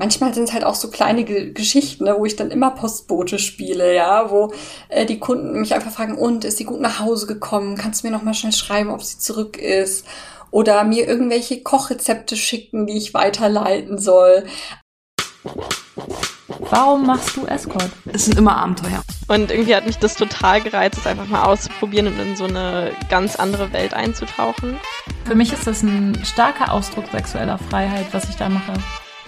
manchmal sind es halt auch so kleine Ge Geschichten, ne, wo ich dann immer Postbote spiele, ja, wo äh, die Kunden mich einfach fragen, und ist sie gut nach Hause gekommen? Kannst du mir noch mal schnell schreiben, ob sie zurück ist? Oder mir irgendwelche Kochrezepte schicken, die ich weiterleiten soll. Warum machst du Escort? Es sind immer Abenteuer. Und irgendwie hat mich das total gereizt, es einfach mal auszuprobieren und in so eine ganz andere Welt einzutauchen. Für mich ist das ein starker Ausdruck sexueller Freiheit, was ich da mache.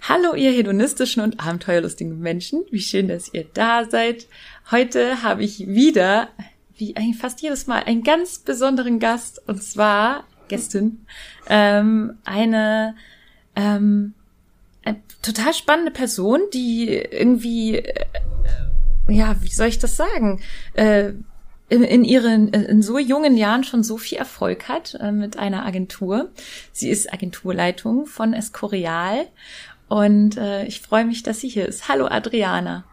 Hallo, ihr hedonistischen und abenteuerlustigen Menschen. Wie schön, dass ihr da seid. Heute habe ich wieder, wie eigentlich fast jedes Mal, einen ganz besonderen Gast. Und zwar, Gästin, ähm, eine, ähm, eine total spannende Person, die irgendwie, äh, ja, wie soll ich das sagen? Äh, in, in ihren in so jungen Jahren schon so viel Erfolg hat äh, mit einer Agentur. Sie ist Agenturleitung von Escorial und äh, ich freue mich, dass sie hier ist. Hallo Adriana.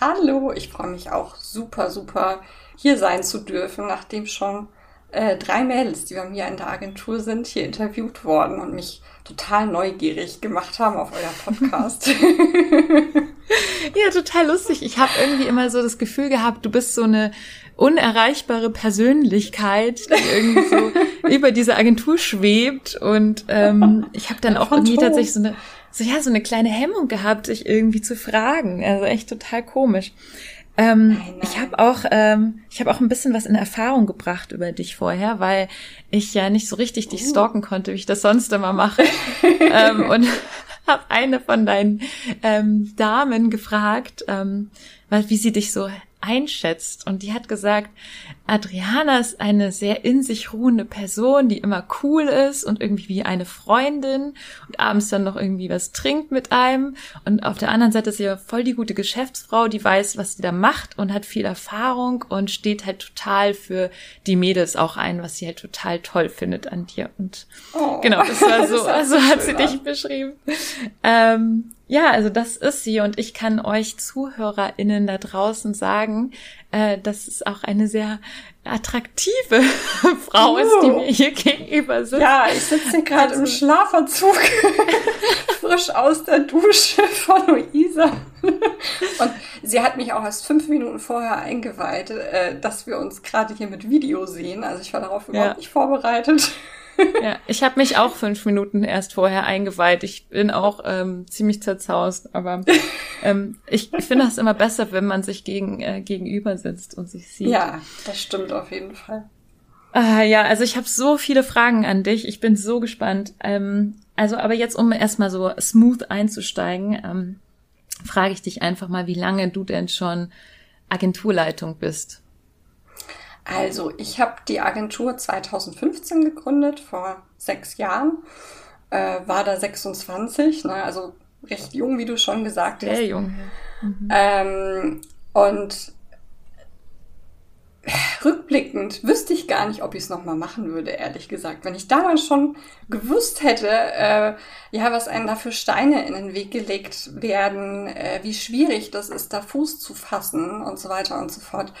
Hallo, ich freue mich auch super, super hier sein zu dürfen, nachdem schon äh, drei Mädels, die bei mir in der Agentur sind, hier interviewt worden und mich total neugierig gemacht haben auf euer Podcast. ja, total lustig. Ich habe irgendwie immer so das Gefühl gehabt, du bist so eine unerreichbare Persönlichkeit, die irgendwie so über diese Agentur schwebt. Und ähm, ich habe dann auch irgendwie tatsächlich so eine so ja so eine kleine Hemmung gehabt, dich irgendwie zu fragen. Also echt total komisch. Ähm, nein, nein. Ich habe auch, ähm, ich habe auch ein bisschen was in Erfahrung gebracht über dich vorher, weil ich ja nicht so richtig dich uh. stalken konnte, wie ich das sonst immer mache. ähm, und habe eine von deinen ähm, Damen gefragt, ähm, wie sie dich so einschätzt. Und die hat gesagt, Adriana ist eine sehr in sich ruhende Person, die immer cool ist und irgendwie wie eine Freundin und abends dann noch irgendwie was trinkt mit einem. Und auf der anderen Seite ist sie ja voll die gute Geschäftsfrau, die weiß, was sie da macht und hat viel Erfahrung und steht halt total für die Mädels auch ein, was sie halt total toll findet an dir. Und oh, genau, das war so, das so hat sie dich beschrieben. Ähm, ja, also das ist sie und ich kann euch ZuhörerInnen da draußen sagen, äh, dass es auch eine sehr attraktive Frau uh. ist, die mir hier gegenüber sitzt. Ja, ich sitze gerade also. im Schlafanzug, frisch aus der Dusche von Luisa. Und sie hat mich auch erst fünf Minuten vorher eingeweiht, äh, dass wir uns gerade hier mit Video sehen. Also ich war darauf überhaupt ja. nicht vorbereitet. Ja, ich habe mich auch fünf Minuten erst vorher eingeweiht. Ich bin auch ähm, ziemlich zerzaust, aber ähm, ich, finde das immer besser, wenn man sich gegen, äh, gegenüber sitzt und sich sieht. Ja, das stimmt auf jeden Fall. Ah, ja, also ich habe so viele Fragen an dich. Ich bin so gespannt. Ähm, also, aber jetzt, um erstmal so smooth einzusteigen, ähm, frage ich dich einfach mal, wie lange du denn schon Agenturleitung bist. Also, ich habe die Agentur 2015 gegründet, vor sechs Jahren. Äh, war da 26, ne? also recht jung, wie du schon gesagt hast. Sehr jung. Mhm. Ähm, und rückblickend wüsste ich gar nicht, ob ich es nochmal machen würde, ehrlich gesagt. Wenn ich damals schon gewusst hätte, äh, ja, was einem da für Steine in den Weg gelegt werden, äh, wie schwierig das ist, da Fuß zu fassen und so weiter und so fort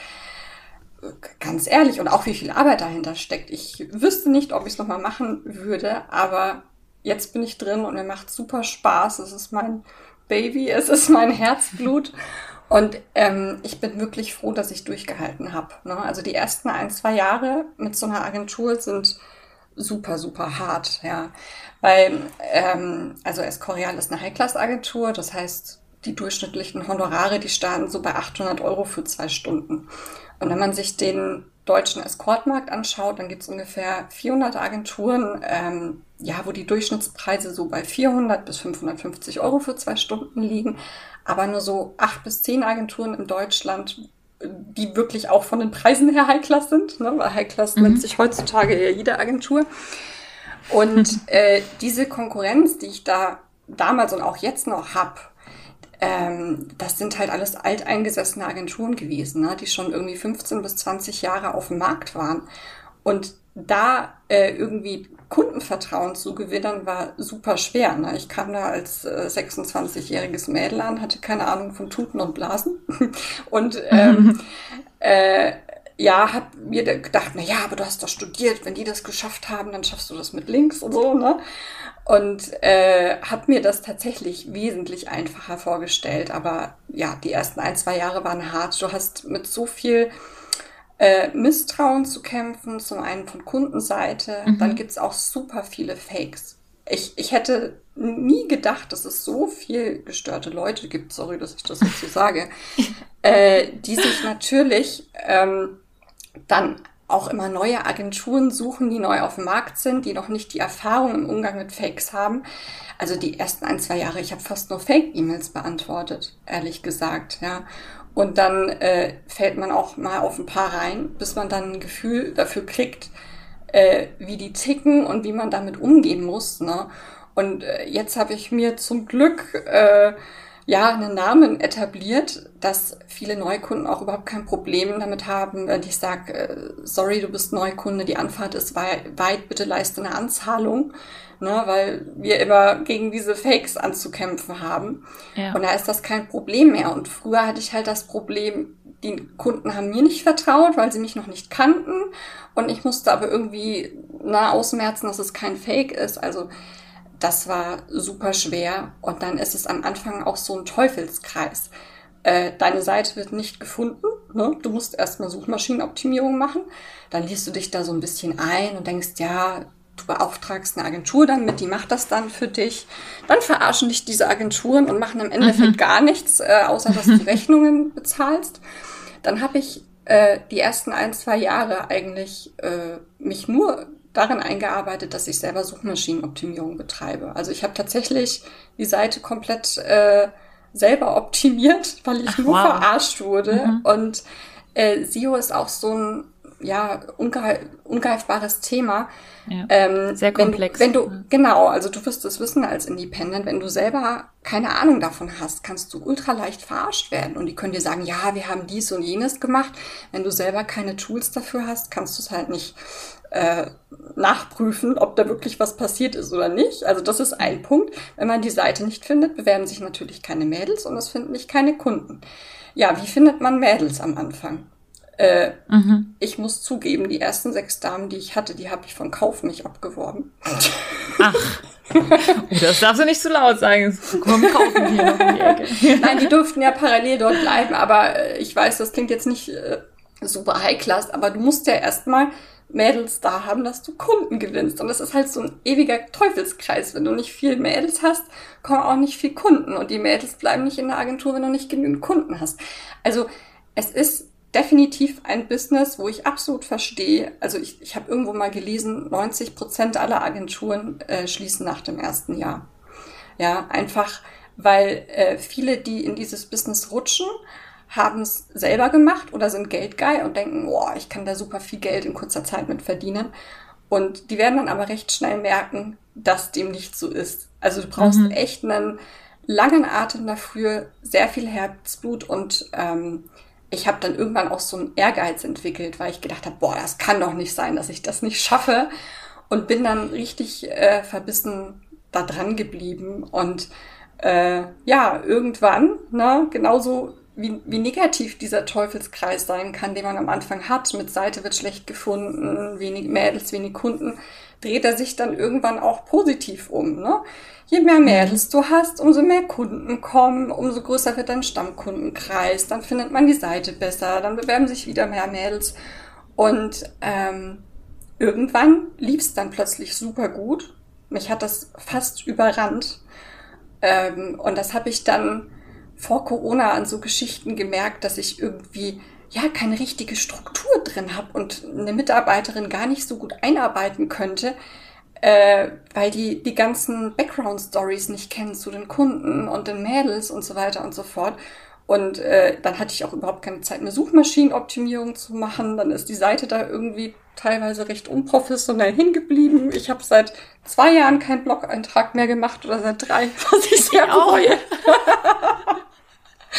ganz ehrlich, und auch wie viel Arbeit dahinter steckt. Ich wüsste nicht, ob ich es nochmal machen würde, aber jetzt bin ich drin und mir macht super Spaß. Es ist mein Baby, es ist mein Herzblut. Und ähm, ich bin wirklich froh, dass ich durchgehalten habe. Ne? Also die ersten ein, zwei Jahre mit so einer Agentur sind super, super hart, ja. Weil, ähm, also Escorial ist eine High-Class-Agentur, das heißt, die durchschnittlichen Honorare, die starten so bei 800 Euro für zwei Stunden. Und wenn man sich den deutschen Escortmarkt anschaut, dann gibt es ungefähr 400 Agenturen, ähm, ja, wo die Durchschnittspreise so bei 400 bis 550 Euro für zwei Stunden liegen, aber nur so acht bis zehn Agenturen in Deutschland, die wirklich auch von den Preisen her High-Class sind, ne? weil High-Class mhm. nennt sich heutzutage ja jede Agentur. Und äh, diese Konkurrenz, die ich da damals und auch jetzt noch hab, ähm, das sind halt alles alteingesessene Agenturen gewesen, ne, die schon irgendwie 15 bis 20 Jahre auf dem Markt waren. Und da äh, irgendwie Kundenvertrauen zu gewinnen, war super schwer. Ne? Ich kam da als äh, 26-jähriges Mädel an, hatte keine Ahnung von Tuten und Blasen. und ähm, äh, ja, hab mir gedacht, na ja, aber du hast doch studiert, wenn die das geschafft haben, dann schaffst du das mit links und so, ne? Und äh, habe mir das tatsächlich wesentlich einfacher vorgestellt. Aber ja, die ersten ein, zwei Jahre waren hart. Du hast mit so viel äh, Misstrauen zu kämpfen, zum einen von Kundenseite. Mhm. Dann gibt's auch super viele Fakes. Ich, ich hätte nie gedacht, dass es so viel gestörte Leute gibt, sorry, dass ich das jetzt so sage, äh, die sich natürlich ähm, dann auch immer neue Agenturen suchen, die neu auf dem Markt sind, die noch nicht die Erfahrung im Umgang mit Fakes haben. Also die ersten ein, zwei Jahre, ich habe fast nur Fake-E-Mails beantwortet, ehrlich gesagt, ja. Und dann äh, fällt man auch mal auf ein paar rein, bis man dann ein Gefühl dafür kriegt, äh, wie die ticken und wie man damit umgehen muss. Ne? Und äh, jetzt habe ich mir zum Glück äh, ja einen Namen etabliert, dass viele Neukunden auch überhaupt kein Problem damit haben, wenn ich sage, äh, sorry, du bist Neukunde, die Anfahrt ist weit, bitte leiste eine Anzahlung ne, weil wir immer gegen diese Fakes anzukämpfen haben. Ja. Und da ist das kein Problem mehr. Und früher hatte ich halt das Problem, die Kunden haben mir nicht vertraut, weil sie mich noch nicht kannten. Und ich musste aber irgendwie na, ausmerzen, dass es kein Fake ist. Also das war super schwer. Und dann ist es am Anfang auch so ein Teufelskreis. Äh, deine Seite wird nicht gefunden. Ne? Du musst erstmal Suchmaschinenoptimierung machen. Dann liest du dich da so ein bisschen ein und denkst, ja, du beauftragst eine Agentur dann mit, die macht das dann für dich. Dann verarschen dich diese Agenturen und machen im Endeffekt mhm. gar nichts, äh, außer dass du Rechnungen bezahlst. Dann habe ich äh, die ersten ein, zwei Jahre eigentlich äh, mich nur darin eingearbeitet, dass ich selber Suchmaschinenoptimierung betreibe. Also ich habe tatsächlich die Seite komplett äh, selber optimiert, weil ich Ach, nur wow. verarscht wurde. Mhm. Und äh, SEO ist auch so ein ja, unge ungreifbares Thema. Ja, ähm, sehr komplex. Wenn, wenn du, genau, also du wirst es wissen als Independent, wenn du selber keine Ahnung davon hast, kannst du ultra leicht verarscht werden. Und die können dir sagen, ja, wir haben dies und jenes gemacht. Wenn du selber keine Tools dafür hast, kannst du es halt nicht äh, nachprüfen, ob da wirklich was passiert ist oder nicht. Also das ist ein Punkt. Wenn man die Seite nicht findet, bewerben sich natürlich keine Mädels und es finden nicht keine Kunden. Ja, wie findet man Mädels am Anfang? Äh, mhm. Ich muss zugeben, die ersten sechs Damen, die ich hatte, die habe ich von Kauf mich abgeworben. Ach. Oh, das darfst du nicht zu so laut sagen. Komm, kaufen hier noch in die Ecke. Nein, die durften ja parallel dort bleiben, aber äh, ich weiß, das klingt jetzt nicht äh, super high-class, aber du musst ja erstmal Mädels da haben, dass du Kunden gewinnst. Und das ist halt so ein ewiger Teufelskreis. Wenn du nicht viel Mädels hast, kommen auch nicht viel Kunden. Und die Mädels bleiben nicht in der Agentur, wenn du nicht genügend Kunden hast. Also es ist definitiv ein Business, wo ich absolut verstehe. Also ich, ich habe irgendwo mal gelesen, 90 Prozent aller Agenturen äh, schließen nach dem ersten Jahr. Ja, einfach weil äh, viele, die in dieses Business rutschen, haben es selber gemacht oder sind geldgeil und denken, boah, ich kann da super viel Geld in kurzer Zeit mit verdienen. Und die werden dann aber recht schnell merken, dass dem nicht so ist. Also du brauchst mhm. echt einen langen Atem dafür, sehr viel Herzblut und ähm, ich habe dann irgendwann auch so einen Ehrgeiz entwickelt, weil ich gedacht habe, boah, das kann doch nicht sein, dass ich das nicht schaffe. Und bin dann richtig äh, verbissen da dran geblieben. Und äh, ja, irgendwann, ne, genauso wie, wie negativ dieser Teufelskreis sein kann, den man am Anfang hat, mit Seite wird schlecht gefunden, wenig Mädels, wenig Kunden, dreht er sich dann irgendwann auch positiv um. Ne? Je mehr Mädels du hast, umso mehr Kunden kommen, umso größer wird dein Stammkundenkreis, dann findet man die Seite besser, dann bewerben sich wieder mehr Mädels und ähm, irgendwann lief es dann plötzlich super gut. Mich hat das fast überrannt ähm, und das habe ich dann vor Corona an so Geschichten gemerkt, dass ich irgendwie ja keine richtige Struktur drin habe und eine Mitarbeiterin gar nicht so gut einarbeiten könnte, äh, weil die die ganzen Background-Stories nicht kennen zu den Kunden und den Mädels und so weiter und so fort. Und äh, dann hatte ich auch überhaupt keine Zeit, eine Suchmaschinenoptimierung zu machen. Dann ist die Seite da irgendwie teilweise recht unprofessionell hingeblieben. Ich habe seit zwei Jahren keinen Blog-Eintrag mehr gemacht oder seit drei, was ich sehr bereue.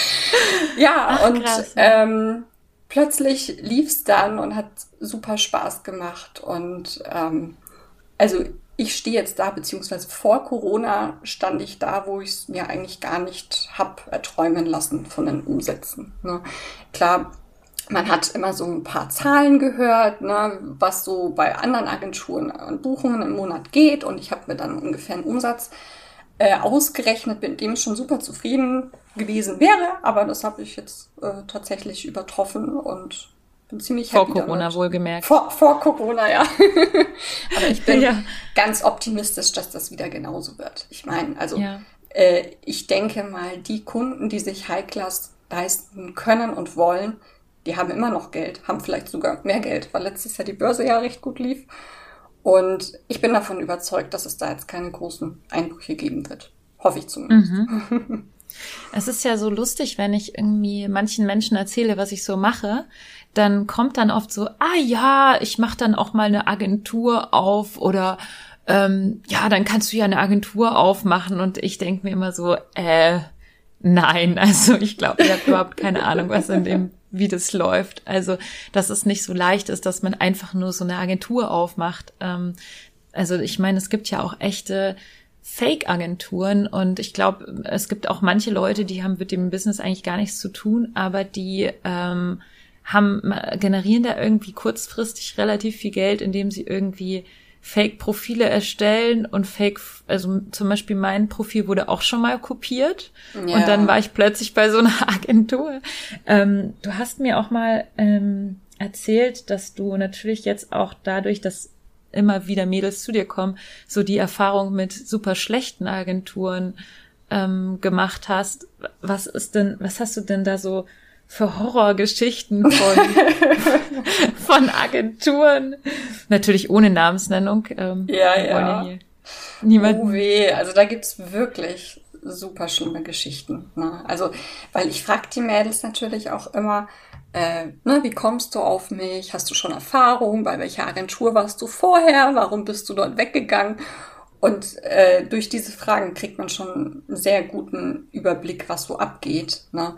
ja, Ach, und ähm, plötzlich lief's dann und hat super Spaß gemacht. Und ähm, also ich stehe jetzt da, beziehungsweise vor Corona stand ich da, wo ich es mir eigentlich gar nicht hab erträumen lassen von den Umsätzen. Ne? Klar, man hat immer so ein paar Zahlen gehört, ne, was so bei anderen Agenturen an Buchungen im Monat geht. Und ich habe mir dann ungefähr einen Umsatz äh, ausgerechnet, mit dem ich schon super zufrieden gewesen wäre. Aber das habe ich jetzt äh, tatsächlich übertroffen und bin ziemlich Vor Corona damit. wohlgemerkt. Vor, vor Corona, ja. Aber ich bin ja. ganz optimistisch, dass das wieder genauso wird. Ich meine, also ja. äh, ich denke mal, die Kunden, die sich High Class leisten können und wollen, die haben immer noch Geld, haben vielleicht sogar mehr Geld, weil letztes Jahr die Börse ja recht gut lief. Und ich bin davon überzeugt, dass es da jetzt keine großen Einbrüche geben wird. Hoffe ich zumindest. Mhm. Es ist ja so lustig, wenn ich irgendwie manchen Menschen erzähle, was ich so mache, dann kommt dann oft so, ah ja, ich mache dann auch mal eine Agentur auf oder ähm, ja, dann kannst du ja eine Agentur aufmachen und ich denke mir immer so, äh, nein, also ich glaube, ihr habt überhaupt keine Ahnung, was in dem wie das läuft. Also, dass es nicht so leicht ist, dass man einfach nur so eine Agentur aufmacht. Ähm, also, ich meine, es gibt ja auch echte Fake-Agenturen und ich glaube, es gibt auch manche Leute, die haben mit dem Business eigentlich gar nichts zu tun, aber die ähm, haben generieren da irgendwie kurzfristig relativ viel Geld, indem sie irgendwie Fake-Profile erstellen und Fake, also zum Beispiel mein Profil wurde auch schon mal kopiert ja. und dann war ich plötzlich bei so einer Agentur. Ähm, du hast mir auch mal ähm, erzählt, dass du natürlich jetzt auch dadurch, dass immer wieder Mädels zu dir kommen, so die Erfahrung mit super schlechten Agenturen ähm, gemacht hast. Was ist denn, was hast du denn da so für Horrorgeschichten von, von Agenturen. Natürlich ohne Namensnennung. Ähm, ja, ja. ja niemanden. Oh weh, also da gibt's wirklich super schlimme Geschichten. Ne? Also, weil ich frage die Mädels natürlich auch immer, äh, ne, wie kommst du auf mich? Hast du schon Erfahrung? Bei welcher Agentur warst du vorher? Warum bist du dort weggegangen? Und äh, durch diese Fragen kriegt man schon einen sehr guten Überblick, was so abgeht. Ne?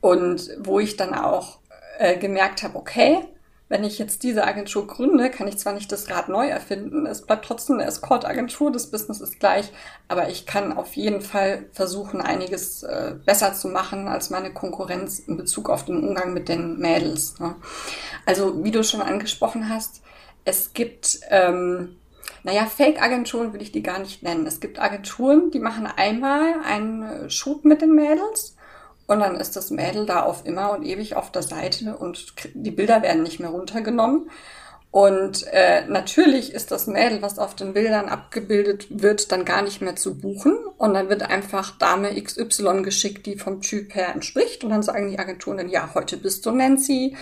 Und wo ich dann auch äh, gemerkt habe, okay, wenn ich jetzt diese Agentur gründe, kann ich zwar nicht das Rad neu erfinden, es bleibt trotzdem eine Escort-Agentur, das Business ist gleich, aber ich kann auf jeden Fall versuchen, einiges äh, besser zu machen als meine Konkurrenz in Bezug auf den Umgang mit den Mädels. Ne? Also, wie du schon angesprochen hast, es gibt, ähm, naja, Fake-Agenturen will ich die gar nicht nennen. Es gibt Agenturen, die machen einmal einen Shoot mit den Mädels und dann ist das Mädel da auf immer und ewig auf der Seite und die Bilder werden nicht mehr runtergenommen. Und äh, natürlich ist das Mädel, was auf den Bildern abgebildet wird, dann gar nicht mehr zu buchen. Und dann wird einfach Dame XY geschickt, die vom Typ her entspricht. Und dann sagen die Agenturen dann, ja, heute bist du Nancy,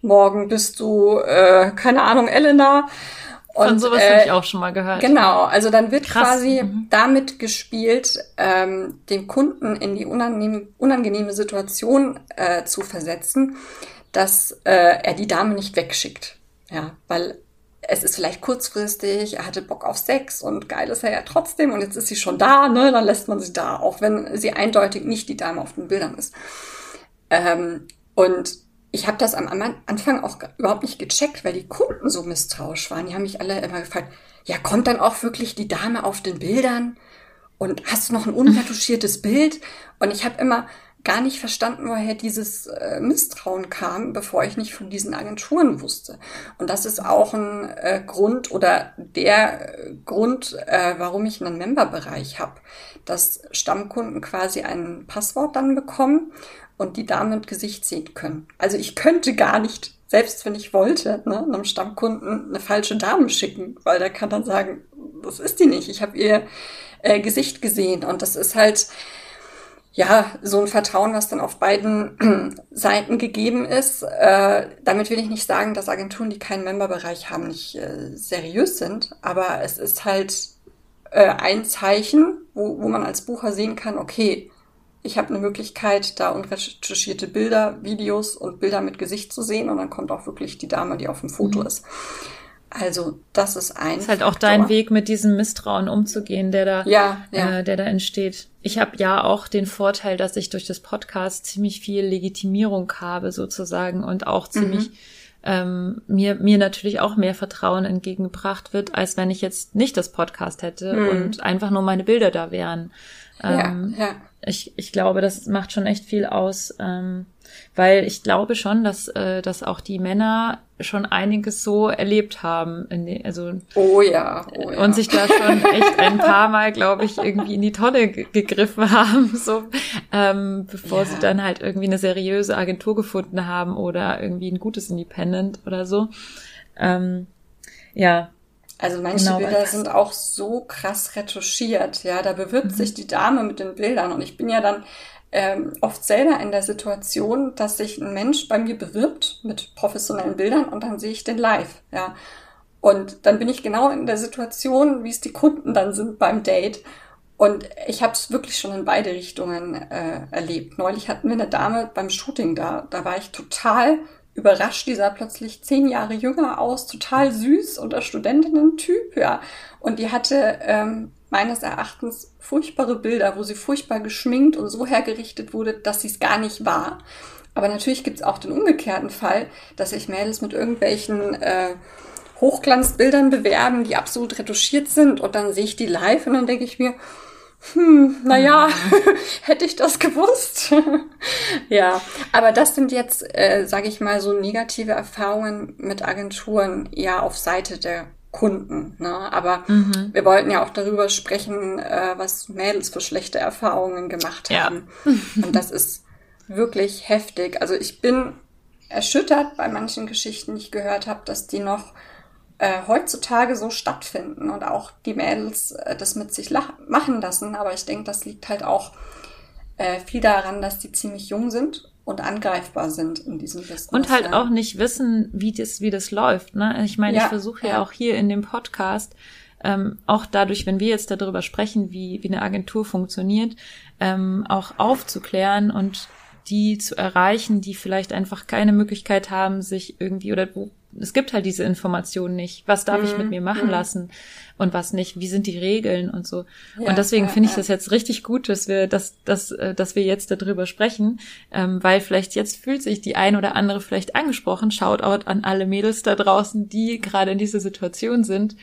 morgen bist du, äh, keine Ahnung, Elena. Und, Von sowas äh, habe ich auch schon mal gehört. Genau, also dann wird Krass. quasi mhm. damit gespielt, ähm, den Kunden in die unangenehme, unangenehme Situation äh, zu versetzen, dass äh, er die Dame nicht wegschickt. Ja, weil es ist vielleicht kurzfristig, er hatte Bock auf Sex und geil ist er ja trotzdem und jetzt ist sie schon da, ne? Dann lässt man sie da, auch wenn sie eindeutig nicht die Dame auf den Bildern ist. Ähm, und ich habe das am Anfang auch überhaupt nicht gecheckt, weil die Kunden so misstrauisch waren. Die haben mich alle immer gefragt, ja, kommt dann auch wirklich die Dame auf den Bildern? Und hast du noch ein unretuschiertes Bild? Und ich habe immer gar nicht verstanden, woher dieses äh, Misstrauen kam, bevor ich nicht von diesen Agenturen wusste. Und das ist auch ein äh, Grund oder der äh, Grund, äh, warum ich einen Memberbereich habe, dass Stammkunden quasi ein Passwort dann bekommen und die Dame mit Gesicht sehen können. Also ich könnte gar nicht, selbst wenn ich wollte, ne, einem Stammkunden eine falsche Dame schicken, weil der kann dann sagen, das ist die nicht. Ich habe ihr äh, Gesicht gesehen und das ist halt ja so ein Vertrauen, was dann auf beiden Seiten gegeben ist. Äh, damit will ich nicht sagen, dass Agenturen, die keinen Memberbereich haben, nicht äh, seriös sind, aber es ist halt äh, ein Zeichen, wo, wo man als Bucher sehen kann, okay, ich habe eine Möglichkeit, da unretuschierte Bilder, Videos und Bilder mit Gesicht zu sehen und dann kommt auch wirklich die Dame, die auf dem Foto mhm. ist. Also das ist ein. Das ist halt auch Faktor. dein Weg, mit diesem Misstrauen umzugehen, der da, Ja, ja. Äh, der da entsteht. Ich habe ja auch den Vorteil, dass ich durch das Podcast ziemlich viel Legitimierung habe sozusagen und auch ziemlich Mhm. ähm, mir mir natürlich auch mehr Vertrauen entgegengebracht wird, als wenn ich jetzt nicht das Podcast hätte Mhm. und einfach nur meine Bilder da wären. Ähm, ja, ja. Ich, ich glaube, das macht schon echt viel aus, ähm, weil ich glaube schon, dass, äh, dass auch die Männer schon einiges so erlebt haben, in den, also Oh ja, oh ja. und sich da schon echt ein paar Mal, glaube ich, irgendwie in die Tonne ge- gegriffen haben, so ähm, bevor Ja. sie dann halt irgendwie eine seriöse Agentur gefunden haben oder irgendwie ein gutes Independent oder so. Ähm, ja, Also manche Genau, Bilder sind auch so krass retuschiert, ja. Da bewirbt Mhm. sich die Dame mit den Bildern und ich bin ja dann ähm, oft selber in der Situation, dass sich ein Mensch bei mir bewirbt mit professionellen Bildern und dann sehe ich den live, ja. Und dann bin ich genau in der Situation, wie es die Kunden dann sind beim Date. Und ich habe es wirklich schon in beide Richtungen äh, erlebt. Neulich hatten wir eine Dame beim Shooting da. Da war ich total überrascht. Die sah plötzlich zehn Jahre jünger aus, total süß und der Studentinnen-Typ, ja. Und die hatte ähm, meines Erachtens furchtbare Bilder, wo sie furchtbar geschminkt und so hergerichtet wurde, dass sie es gar nicht war. Aber natürlich gibt es auch den umgekehrten Fall, dass sich Mädels mit irgendwelchen äh, Hochglanzbildern bewerben, die absolut retuschiert sind und dann sehe ich die live und dann denke ich mir, hm, naja, hätte ich das gewusst. ja, aber das sind jetzt, äh, sage ich mal, so negative Erfahrungen mit Agenturen eher auf Seite der Kunden. Ne? Aber Mhm. wir wollten ja auch darüber sprechen, äh, was Mädels für schlechte Erfahrungen gemacht Ja. haben. Und das ist wirklich heftig. Also ich bin erschüttert bei manchen Geschichten, die ich gehört habe, dass die noch äh, heutzutage so stattfinden und auch die Mädels äh, das mit sich machen lassen. Aber ich denke, das liegt halt auch äh, viel daran, dass die ziemlich jung sind und angreifbar sind in diesem Business. Und halt ja. auch nicht wissen, wie das, wie das läuft. Ne? Ich meine, Ja, ich versuche ja, ja. auch hier in dem Podcast, ähm, auch dadurch, wenn wir jetzt darüber sprechen, wie, wie eine Agentur funktioniert, ähm, auch aufzuklären und die zu erreichen, die vielleicht einfach keine Möglichkeit haben, sich irgendwie oder wo es gibt halt diese Informationen nicht. Was darf ich Mhm, mit mir machen mhm. lassen und was nicht? Wie sind die Regeln und so? Ja, und deswegen ja, finde ich ja. das jetzt richtig gut, dass wir, dass, dass, äh, dass wir jetzt darüber sprechen, ähm, weil vielleicht jetzt fühlt sich die ein oder andere vielleicht angesprochen. Shoutout an alle Mädels da draußen, die gerade in dieser Situation sind.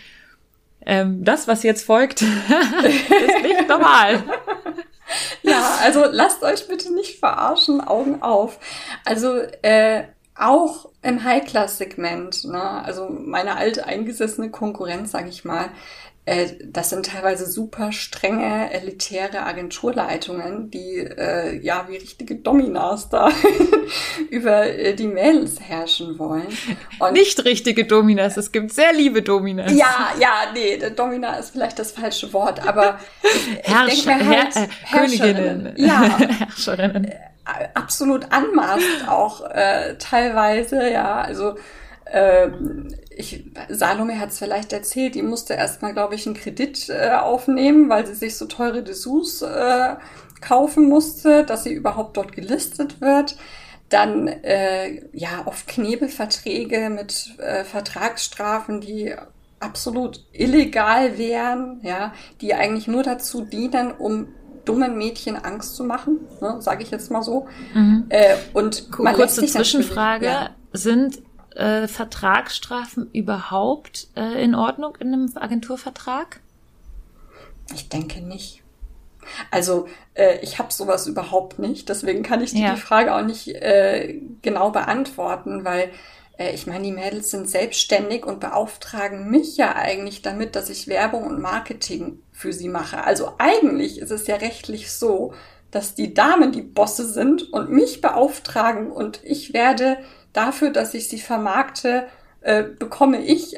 Ähm, das, was jetzt folgt, ist nicht normal. Ja, also lasst euch bitte nicht verarschen, Augen auf. Also äh, auch im High-Class-Segment, ne? also meine alte eingesessene Konkurrenz, sage ich mal, äh, das sind teilweise super strenge, elitäre Agenturleitungen, die äh, ja wie richtige Dominas da über äh, die Mädels herrschen wollen. Und Nicht richtige Dominas, es gibt sehr liebe Dominas. ja, ja, nee, der Domina ist vielleicht das falsche Wort, aber ich, ich Herrscher, halt, Herr, äh, Herrscherinnen. Königinnen. Ja, Herrscherinnen. Absolut anmaßt auch äh, teilweise, ja, also ähm, ich, Salome hat es vielleicht erzählt, die musste erstmal, glaube ich, einen Kredit äh, aufnehmen, weil sie sich so teure Dessous äh, kaufen musste, dass sie überhaupt dort gelistet wird. Dann äh, ja oft Knebelverträge mit äh, Vertragsstrafen, die absolut illegal wären, ja, die eigentlich nur dazu dienen, um dummen Mädchen Angst zu machen, ne, sage ich jetzt mal so. Mhm. Äh, und man Kurze Zwischenfrage. Ja. Sind äh, Vertragsstrafen überhaupt äh, in Ordnung in einem Agenturvertrag? Ich denke nicht. Also äh, ich habe sowas überhaupt nicht, deswegen kann ich dir Ja. die Frage auch nicht äh, genau beantworten, weil äh, ich meine, die Mädels sind selbstständig und beauftragen mich ja eigentlich damit, dass ich Werbung und Marketing für sie mache. Also eigentlich ist es ja rechtlich so, dass die Damen die Bosse sind und mich beauftragen und ich werde dafür, dass ich sie vermarkte, äh, bekomme ich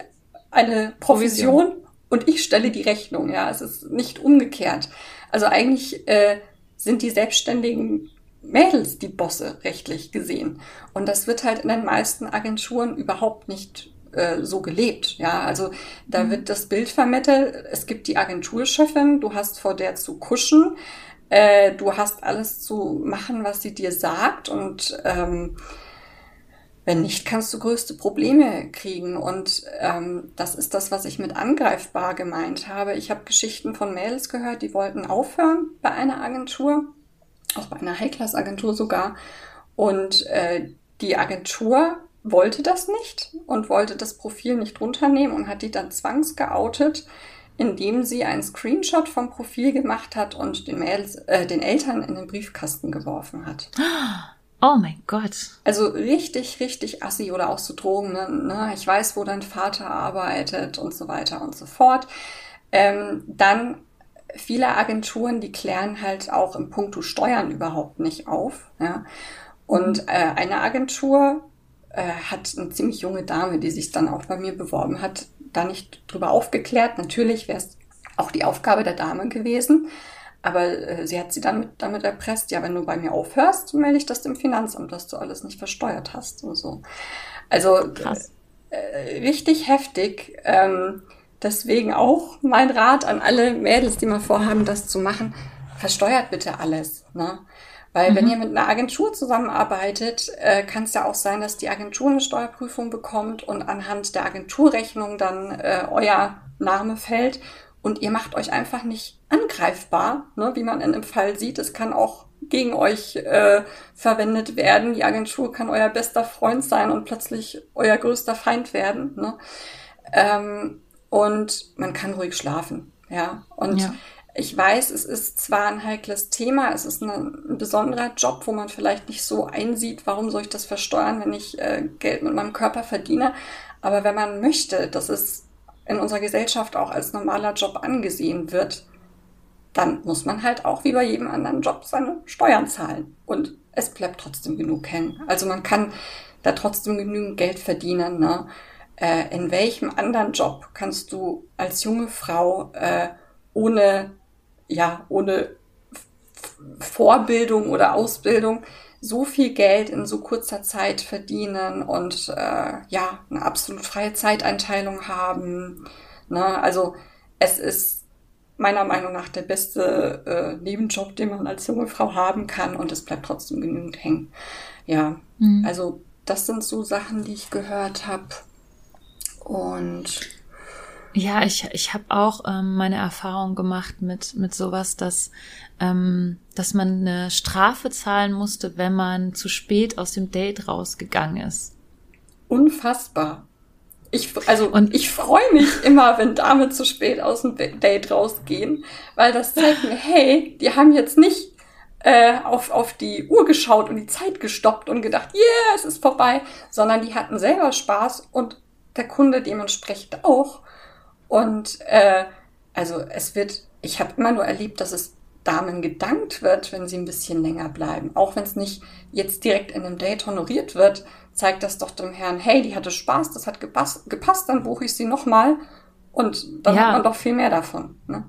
eine Provision und ich stelle die Rechnung. Ja, es ist nicht umgekehrt. Also eigentlich äh, sind die selbstständigen Mädels die Bosse rechtlich gesehen. Und das wird halt in den meisten Agenturen überhaupt nicht äh, so gelebt. Ja, also da wird das Bild vermittelt. Es gibt die Agenturchefin, du hast vor der zu kuschen, äh, du hast alles zu machen, was sie dir sagt und ähm, wenn nicht, kannst du größte Probleme kriegen. Und ähm, das ist das, was ich mit angreifbar gemeint habe. Ich habe Geschichten von Mädels gehört, die wollten aufhören bei einer Agentur, auch bei einer High-Class-Agentur sogar. Und äh, die Agentur wollte das nicht und wollte das Profil nicht runternehmen und hat die dann zwangsgeoutet, indem sie einen Screenshot vom Profil gemacht hat und den, Mädels, äh, den Eltern in den Briefkasten geworfen hat. Oh mein Gott. Also richtig, richtig assi oder auch so Drogen. Ne? ne? Ich weiß, wo dein Vater arbeitet und so weiter und so fort. Ähm, dann viele Agenturen, die klären halt auch im Punkto Steuern überhaupt nicht auf. Ja? Und äh, eine Agentur äh, hat eine ziemlich junge Dame, die sich dann auch bei mir beworben hat, da nicht drüber aufgeklärt. Natürlich wäre es auch die Aufgabe der Dame gewesen. Aber äh, sie hat sie dann mit, damit erpresst, ja, wenn du bei mir aufhörst, melde ich das dem Finanzamt, dass du alles nicht versteuert hast und so. Also Krass. Äh, richtig heftig. Ähm, deswegen auch mein Rat an alle Mädels, die mal vorhaben, das zu machen, versteuert bitte alles. Ne? Weil mhm. wenn ihr mit einer Agentur zusammenarbeitet, äh, kann es ja auch sein, dass die Agentur eine Steuerprüfung bekommt und anhand der Agenturrechnung dann äh, euer Name fällt und ihr macht euch einfach nicht angreifbar, ne, wie man in dem Fall sieht. Es kann auch gegen euch äh, verwendet werden. Die Agentur kann euer bester Freund sein und plötzlich euer größter Feind werden. Ne? Ähm, und man kann ruhig schlafen. Ja. Und ja. ich weiß, es ist zwar ein heikles Thema, es ist eine, ein besonderer Job, wo man vielleicht nicht so einsieht, warum soll ich das versteuern, wenn ich äh, Geld mit meinem Körper verdiene. Aber wenn man möchte, dass es in unserer Gesellschaft auch als normaler Job angesehen wird, dann muss man halt auch wie bei jedem anderen Job seine Steuern zahlen. Und es bleibt trotzdem genug hängen. Also man kann da trotzdem genügend Geld verdienen. Ne? Äh, in welchem anderen Job kannst du als junge Frau äh, ohne, ja, ohne Vorbildung oder Ausbildung so viel Geld in so kurzer Zeit verdienen und äh, ja, eine absolut freie Zeiteinteilung haben. Ne? Also es ist meiner Meinung nach der beste äh, Nebenjob, den man als junge Frau haben kann und es bleibt trotzdem genügend hängen. Ja, mhm. also das sind so Sachen, die ich gehört habe. Und ja, ich, ich habe auch ähm, meine Erfahrung gemacht mit, mit sowas, dass, ähm, dass man eine Strafe zahlen musste, wenn man zu spät aus dem Date rausgegangen ist. Unfassbar. Ich, also, und ich freue mich immer, wenn Damen zu spät aus dem Date rausgehen, weil das zeigt mir, hey, die haben jetzt nicht äh, auf, auf die Uhr geschaut und die Zeit gestoppt und gedacht, yeah, es ist vorbei, sondern die hatten selber Spaß und der Kunde dementsprechend auch. Und äh, also es wird, ich habe immer nur erlebt, dass es Damen gedankt wird, wenn sie ein bisschen länger bleiben. Auch wenn es nicht jetzt direkt in einem Date honoriert wird, zeigt das doch dem Herrn, hey, die hatte Spaß, das hat gepasst, gepasst dann buche ich sie nochmal und dann ja. hat man doch viel mehr davon. Ne?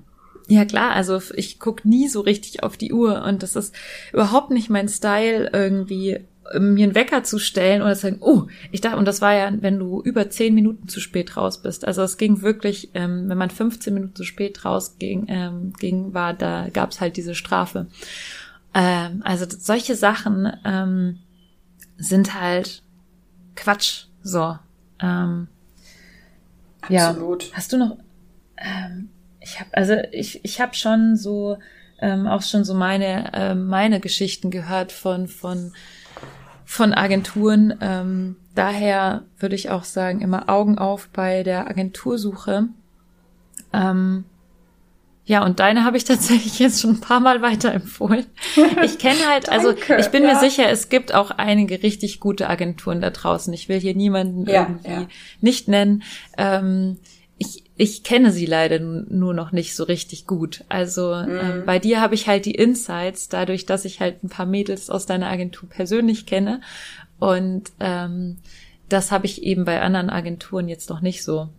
Ja klar, also ich guck nie so richtig auf die Uhr und das ist überhaupt nicht mein Style irgendwie mir einen Wecker zu stellen oder zu sagen, oh, ich dachte, und das war ja, wenn du über zehn Minuten zu spät raus bist. Also es ging wirklich, ähm, wenn man 15 Minuten zu spät rausging, ähm, ging, war, da gab es halt diese Strafe. Ähm, also solche Sachen ähm, sind halt Quatsch. So. Ähm, Absolut. Ja. Hast du noch? Ähm, ich habe also ich ich habe schon so ähm, auch schon so meine äh, meine Geschichten gehört von von von Agenturen. Ähm, daher würde ich auch sagen, immer Augen auf bei der Agentursuche. Ähm, ja, und deine habe ich tatsächlich jetzt schon ein paar Mal weiterempfohlen. Ich kenne halt, also ich bin ja. mir sicher, es gibt auch einige richtig gute Agenturen da draußen. Ich will hier niemanden ja, irgendwie ja. nicht nennen. Ähm, ich, kenne sie leider nur noch nicht so richtig gut. Also mhm. ähm, bei dir habe ich halt die Insights, dadurch, dass ich halt ein paar Mädels aus deiner Agentur persönlich kenne. Und ähm, das habe ich eben bei anderen Agenturen jetzt noch nicht so.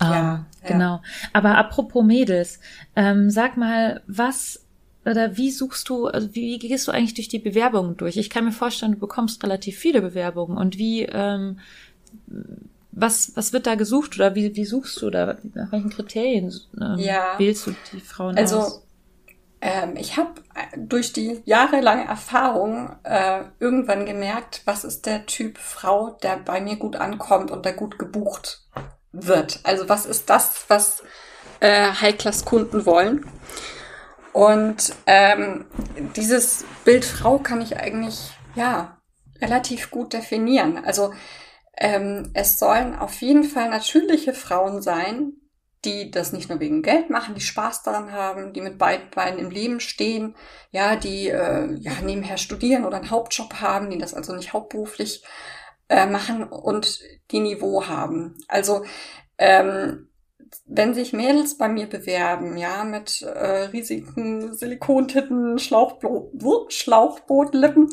Ja, ah, genau. Ja. Aber apropos Mädels, ähm, sag mal, was oder wie suchst du, also wie, wie gehst du eigentlich durch die Bewerbungen durch? Ich kann mir vorstellen, du bekommst relativ viele Bewerbungen und wie ähm, was, was wird da gesucht oder wie, wie suchst du da? Nach welchen Kriterien ähm, ja. wählst du die Frauen also, aus? Ähm, ich habe durch die jahrelange Erfahrung äh, irgendwann gemerkt, was ist der Typ Frau, der bei mir gut ankommt und der gut gebucht wird. Also was ist das, was äh, High-Class-Kunden wollen? Und ähm, dieses Bild Frau kann ich eigentlich ja relativ gut definieren. Also ähm, es sollen auf jeden Fall natürliche Frauen sein, die das nicht nur wegen Geld machen, die Spaß daran haben, die mit beiden Beinen im Leben stehen, ja, die äh, ja nebenher studieren oder einen Hauptjob haben, die das also nicht hauptberuflich äh, machen und die Niveau haben. Also ähm, wenn sich Mädels bei mir bewerben, ja, mit äh, riesigen Silikontitten, Schlauchbo Schlauchbootlippen,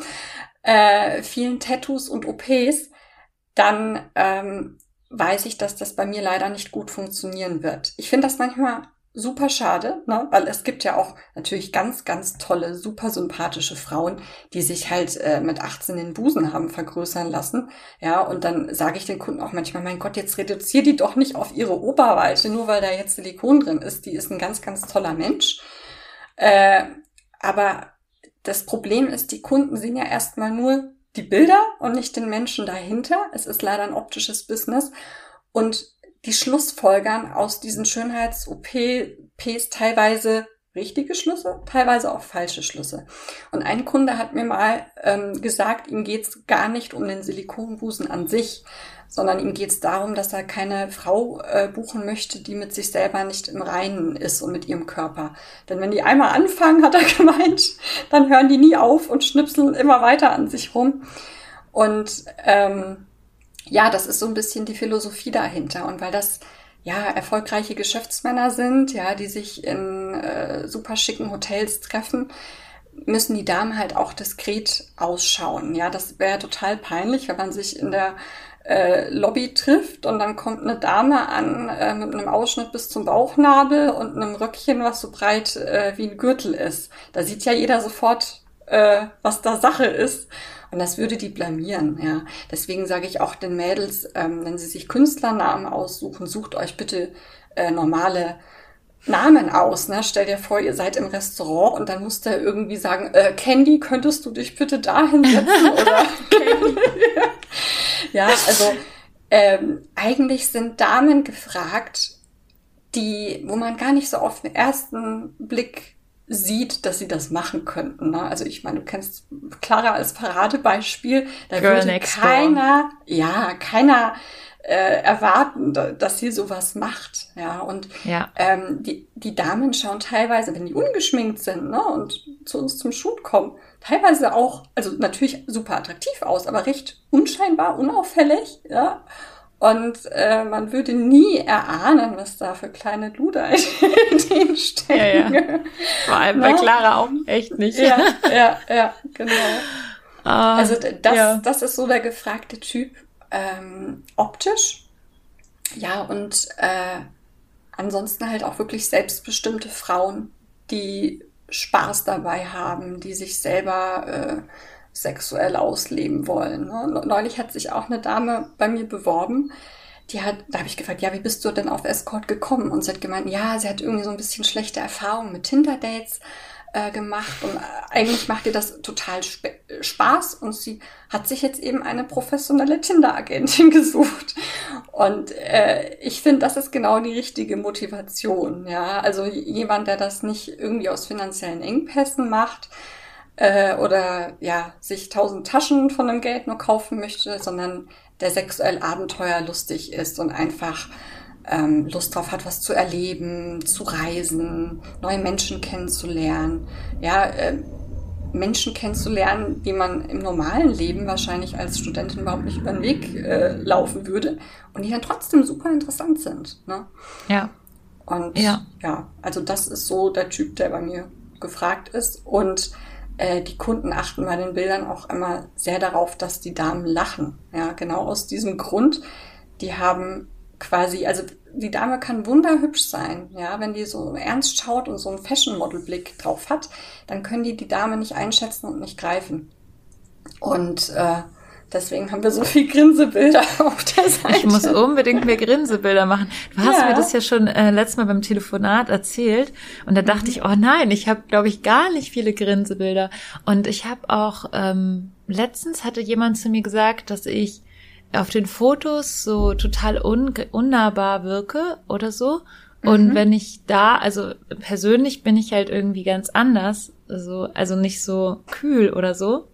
äh, vielen Tattoos und OPs, dann ähm, weiß ich, dass das bei mir leider nicht gut funktionieren wird. Ich finde das manchmal super schade, ne? weil es gibt ja auch natürlich ganz, ganz tolle, super sympathische Frauen, die sich halt äh, mit 18 den Busen haben vergrößern lassen. Ja, und dann sage ich den Kunden auch manchmal, mein Gott, jetzt reduzier die doch nicht auf ihre Oberweite, nur weil da jetzt Silikon drin ist. Die ist ein ganz, ganz toller Mensch. Äh, aber das Problem ist, die Kunden sehen ja erstmal nur die Bilder und nicht den Menschen dahinter. Es ist leider ein optisches Business. Und die Schlussfolgern aus diesen Schönheits-OPs teilweise richtige Schlüsse, teilweise auch falsche Schlüsse. Und ein Kunde hat mir mal ähm, gesagt, ihm geht's gar nicht um den Silikonbusen an sich, sondern ihm geht's darum, dass er keine Frau äh, buchen möchte, die mit sich selber nicht im Reinen ist und mit ihrem Körper. Denn wenn die einmal anfangen, hat er gemeint, dann hören die nie auf und schnipseln immer weiter an sich rum. Und ähm, ja, das ist so ein bisschen die Philosophie dahinter. Und weil das ja erfolgreiche Geschäftsmänner sind, ja, die sich in äh, super schicken Hotels treffen, müssen die Damen halt auch diskret ausschauen. Ja, das wäre total peinlich, wenn man sich in der äh, Lobby trifft und dann kommt eine Dame an äh, mit einem Ausschnitt bis zum Bauchnabel und einem Röckchen, was so breit äh, wie ein Gürtel ist. Da sieht ja jeder sofort, äh, was da Sache ist. Und das würde die blamieren, ja. Deswegen sage ich auch den Mädels, ähm, wenn sie sich Künstlernamen aussuchen, sucht euch bitte äh, normale Namen aus. Ne? Stell dir vor, ihr seid im Restaurant und dann muss der irgendwie sagen, äh, Candy, könntest du dich bitte da hinsetzen? Oder Candy. ja, also ähm, eigentlich sind Damen gefragt, die, wo man gar nicht so auf den ersten Blick sieht, dass sie das machen könnten. Ne? Also ich meine, du kennst Clara als Paradebeispiel. Da Girl würde keiner, door. ja, keiner äh, erwarten, dass sie sowas macht. Ja, und ja. Ähm, die, die Damen schauen teilweise, wenn die ungeschminkt sind ne, und zu uns zum Shoot kommen, teilweise auch, also natürlich super attraktiv aus, aber recht unscheinbar, unauffällig. Ja. Und äh, man würde nie erahnen, was da für kleine Luder in denen stecken. Ja, ja. Vor allem bei Clara auch echt nicht. Ja, ja, ja, genau. Ah, also das, ja. das ist so der gefragte Typ ähm, optisch. Ja, und äh, ansonsten halt auch wirklich selbstbestimmte Frauen, die Spaß dabei haben, die sich selber äh, sexuell ausleben wollen. Ne? Neulich hat sich auch eine Dame bei mir beworben, die hat, da habe ich gefragt, ja, wie bist du denn auf Escort gekommen? Und sie hat gemeint, ja, sie hat irgendwie so ein bisschen schlechte Erfahrungen mit Tinder-Dates äh, gemacht und äh, eigentlich macht ihr das total Spaß und sie hat sich jetzt eben eine professionelle Tinder-Agentin gesucht. Und äh, ich finde, das ist genau die richtige Motivation. Ja, also jemand, der das nicht irgendwie aus finanziellen Engpässen macht, äh, oder ja, sich tausend Taschen von dem Geld nur kaufen möchte, sondern der sexuell abenteuerlustig ist und einfach ähm, Lust drauf hat, was zu erleben, zu reisen, neue Menschen kennenzulernen, ja, äh, Menschen kennenzulernen, die man im normalen Leben wahrscheinlich als Studentin überhaupt nicht über den Weg äh, laufen würde und die dann trotzdem super interessant sind. Ne? Ja. Und ja. ja, also das ist so der Typ, der bei mir gefragt ist. Und äh, die Kunden achten bei den Bildern auch immer sehr darauf, dass die Damen lachen. Ja, genau aus diesem Grund. Die haben quasi, also die Dame kann wunderhübsch sein, ja, wenn die so ernst schaut und so einen Fashion-Model-Blick drauf hat, dann können die die Dame nicht einschätzen und nicht greifen. Und äh, Deswegen haben wir so viel Grinsebilder auf der Seite. Ich muss unbedingt mehr Grinsebilder machen. Du hast Ja. mir das ja schon äh, letztes Mal beim Telefonat erzählt und da dachte Mhm. ich, oh nein, ich habe, glaube ich, gar nicht viele Grinsebilder. Und ich habe auch, ähm, letztens hatte jemand zu mir gesagt, dass ich auf den Fotos so total un unnahbar wirke oder so. Und Mhm. wenn ich da, also persönlich bin ich halt irgendwie ganz anders, also, also nicht so kühl oder so.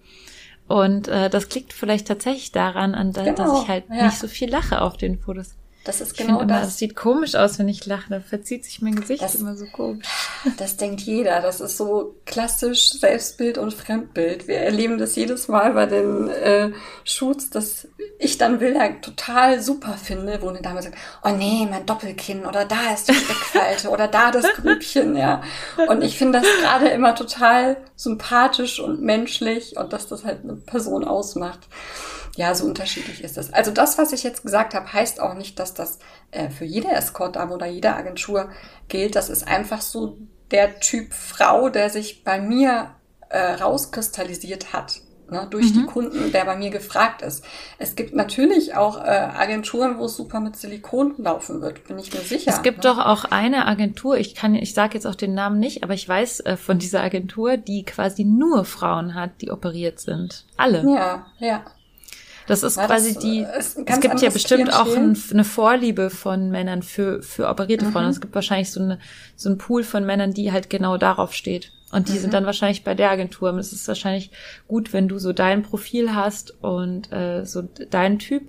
Und äh, das liegt vielleicht tatsächlich daran, an, da, dass Genau, ich halt ja. nicht so viel lache auf den Fotos. Das ist Ich genau finde immer, das. das sieht komisch aus, wenn ich lache. Da verzieht sich mein Gesicht Das- immer so komisch. Das denkt jeder. Das ist so klassisch Selbstbild und Fremdbild. Wir erleben das jedes Mal bei den äh, Shoots, dass ich dann Bilder total super finde, wo eine Dame sagt, oh nee, mein Doppelkinn oder da ist die Steckfalte oder da das Grübchen, ja. Und ich finde das gerade immer total sympathisch und menschlich und dass das halt eine Person ausmacht. Ja, so unterschiedlich ist es. Also das, was ich jetzt gesagt habe, heißt auch nicht, dass das äh, für jede Escort-Dame oder jede Agentur gilt. Das ist einfach so der Typ Frau, der sich bei mir äh, rauskristallisiert hat. Ne, durch die Kunden, der bei mir gefragt ist. Es gibt natürlich auch äh, Agenturen, wo es super mit Silikon laufen wird, bin ich mir sicher. Es gibt ne? doch auch eine Agentur, ich kann, ich sage jetzt auch den Namen nicht, aber ich weiß äh, von dieser Agentur, die quasi nur Frauen hat, die operiert sind. Alle. Ja, ja. Das ist Ja, quasi das, die. äh, ist Es gibt ja bestimmt auch ein, eine Vorliebe von Männern für für operierte Frauen. Mhm. Es gibt wahrscheinlich so eine so ein Pool von Männern, die halt genau darauf steht. Und die Mhm. sind dann wahrscheinlich bei der Agentur. Und es ist wahrscheinlich gut, wenn du so dein Profil hast und äh, so deinen Typ.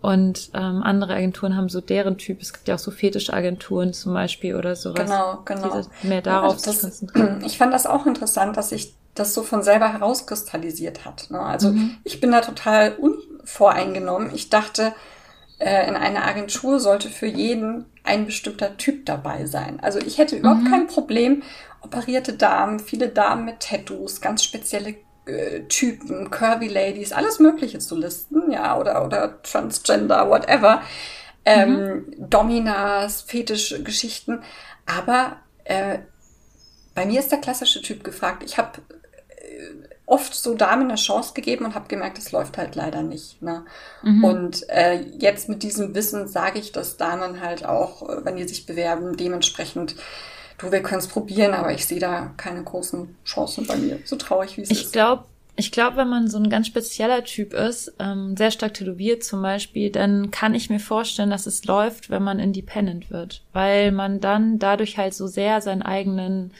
Und ähm, andere Agenturen haben so deren Typ. Es gibt ja auch so Fetischagenturen zum Beispiel oder sowas. Genau, genau. Die mehr darauf sich das, konzentrieren. ich fand das auch interessant, dass sich das so von selber herauskristallisiert hat. Ne? Also Mhm. ich bin da total unvoreingenommen. Ich dachte, äh, in einer Agentur sollte für jeden ein bestimmter Typ dabei sein. Also ich hätte überhaupt Mhm. kein Problem, operierte Damen, viele Damen mit Tattoos, ganz spezielle äh, Typen, Curvy Ladies, alles Mögliche zu listen, ja, oder, oder Transgender, whatever. Ähm, Dominas, Fetischgeschichten. Aber äh, bei mir ist der klassische Typ gefragt. Ich habe oft so Damen eine Chance gegeben und habe gemerkt, das läuft halt leider nicht. Ne? Mhm. Und äh, jetzt mit diesem Wissen sage ich, dass Damen halt auch, äh, wenn die sich bewerben, dementsprechend, du, wir können es probieren, aber ich sehe da keine großen Chancen bei mir. So traurig, wie es Ich ist. glaube, ich glaube, wenn man so ein ganz spezieller Typ ist, ähm, sehr stark tätowiert zum Beispiel, dann kann ich mir vorstellen, dass es läuft, wenn man independent wird, weil man dann dadurch halt so sehr seinen eigenen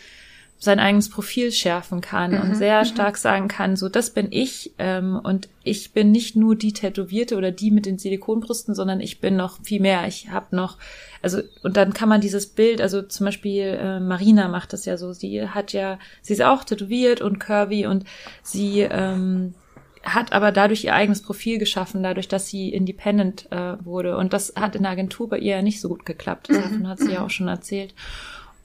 sein eigenes Profil schärfen kann und sehr stark sagen kann, so das bin ich ähm, und ich bin nicht nur die Tätowierte oder die mit den Silikonbrüsten, sondern ich bin noch viel mehr. Ich habe noch, also und dann kann man dieses Bild, also zum Beispiel äh, Marina macht das ja so, sie hat ja, sie ist auch tätowiert und curvy und sie ähm, hat aber dadurch ihr eigenes Profil geschaffen, dadurch, dass sie independent äh, wurde. Und das hat in der Agentur bei ihr ja nicht so gut geklappt. Davon hat sie ja auch schon erzählt.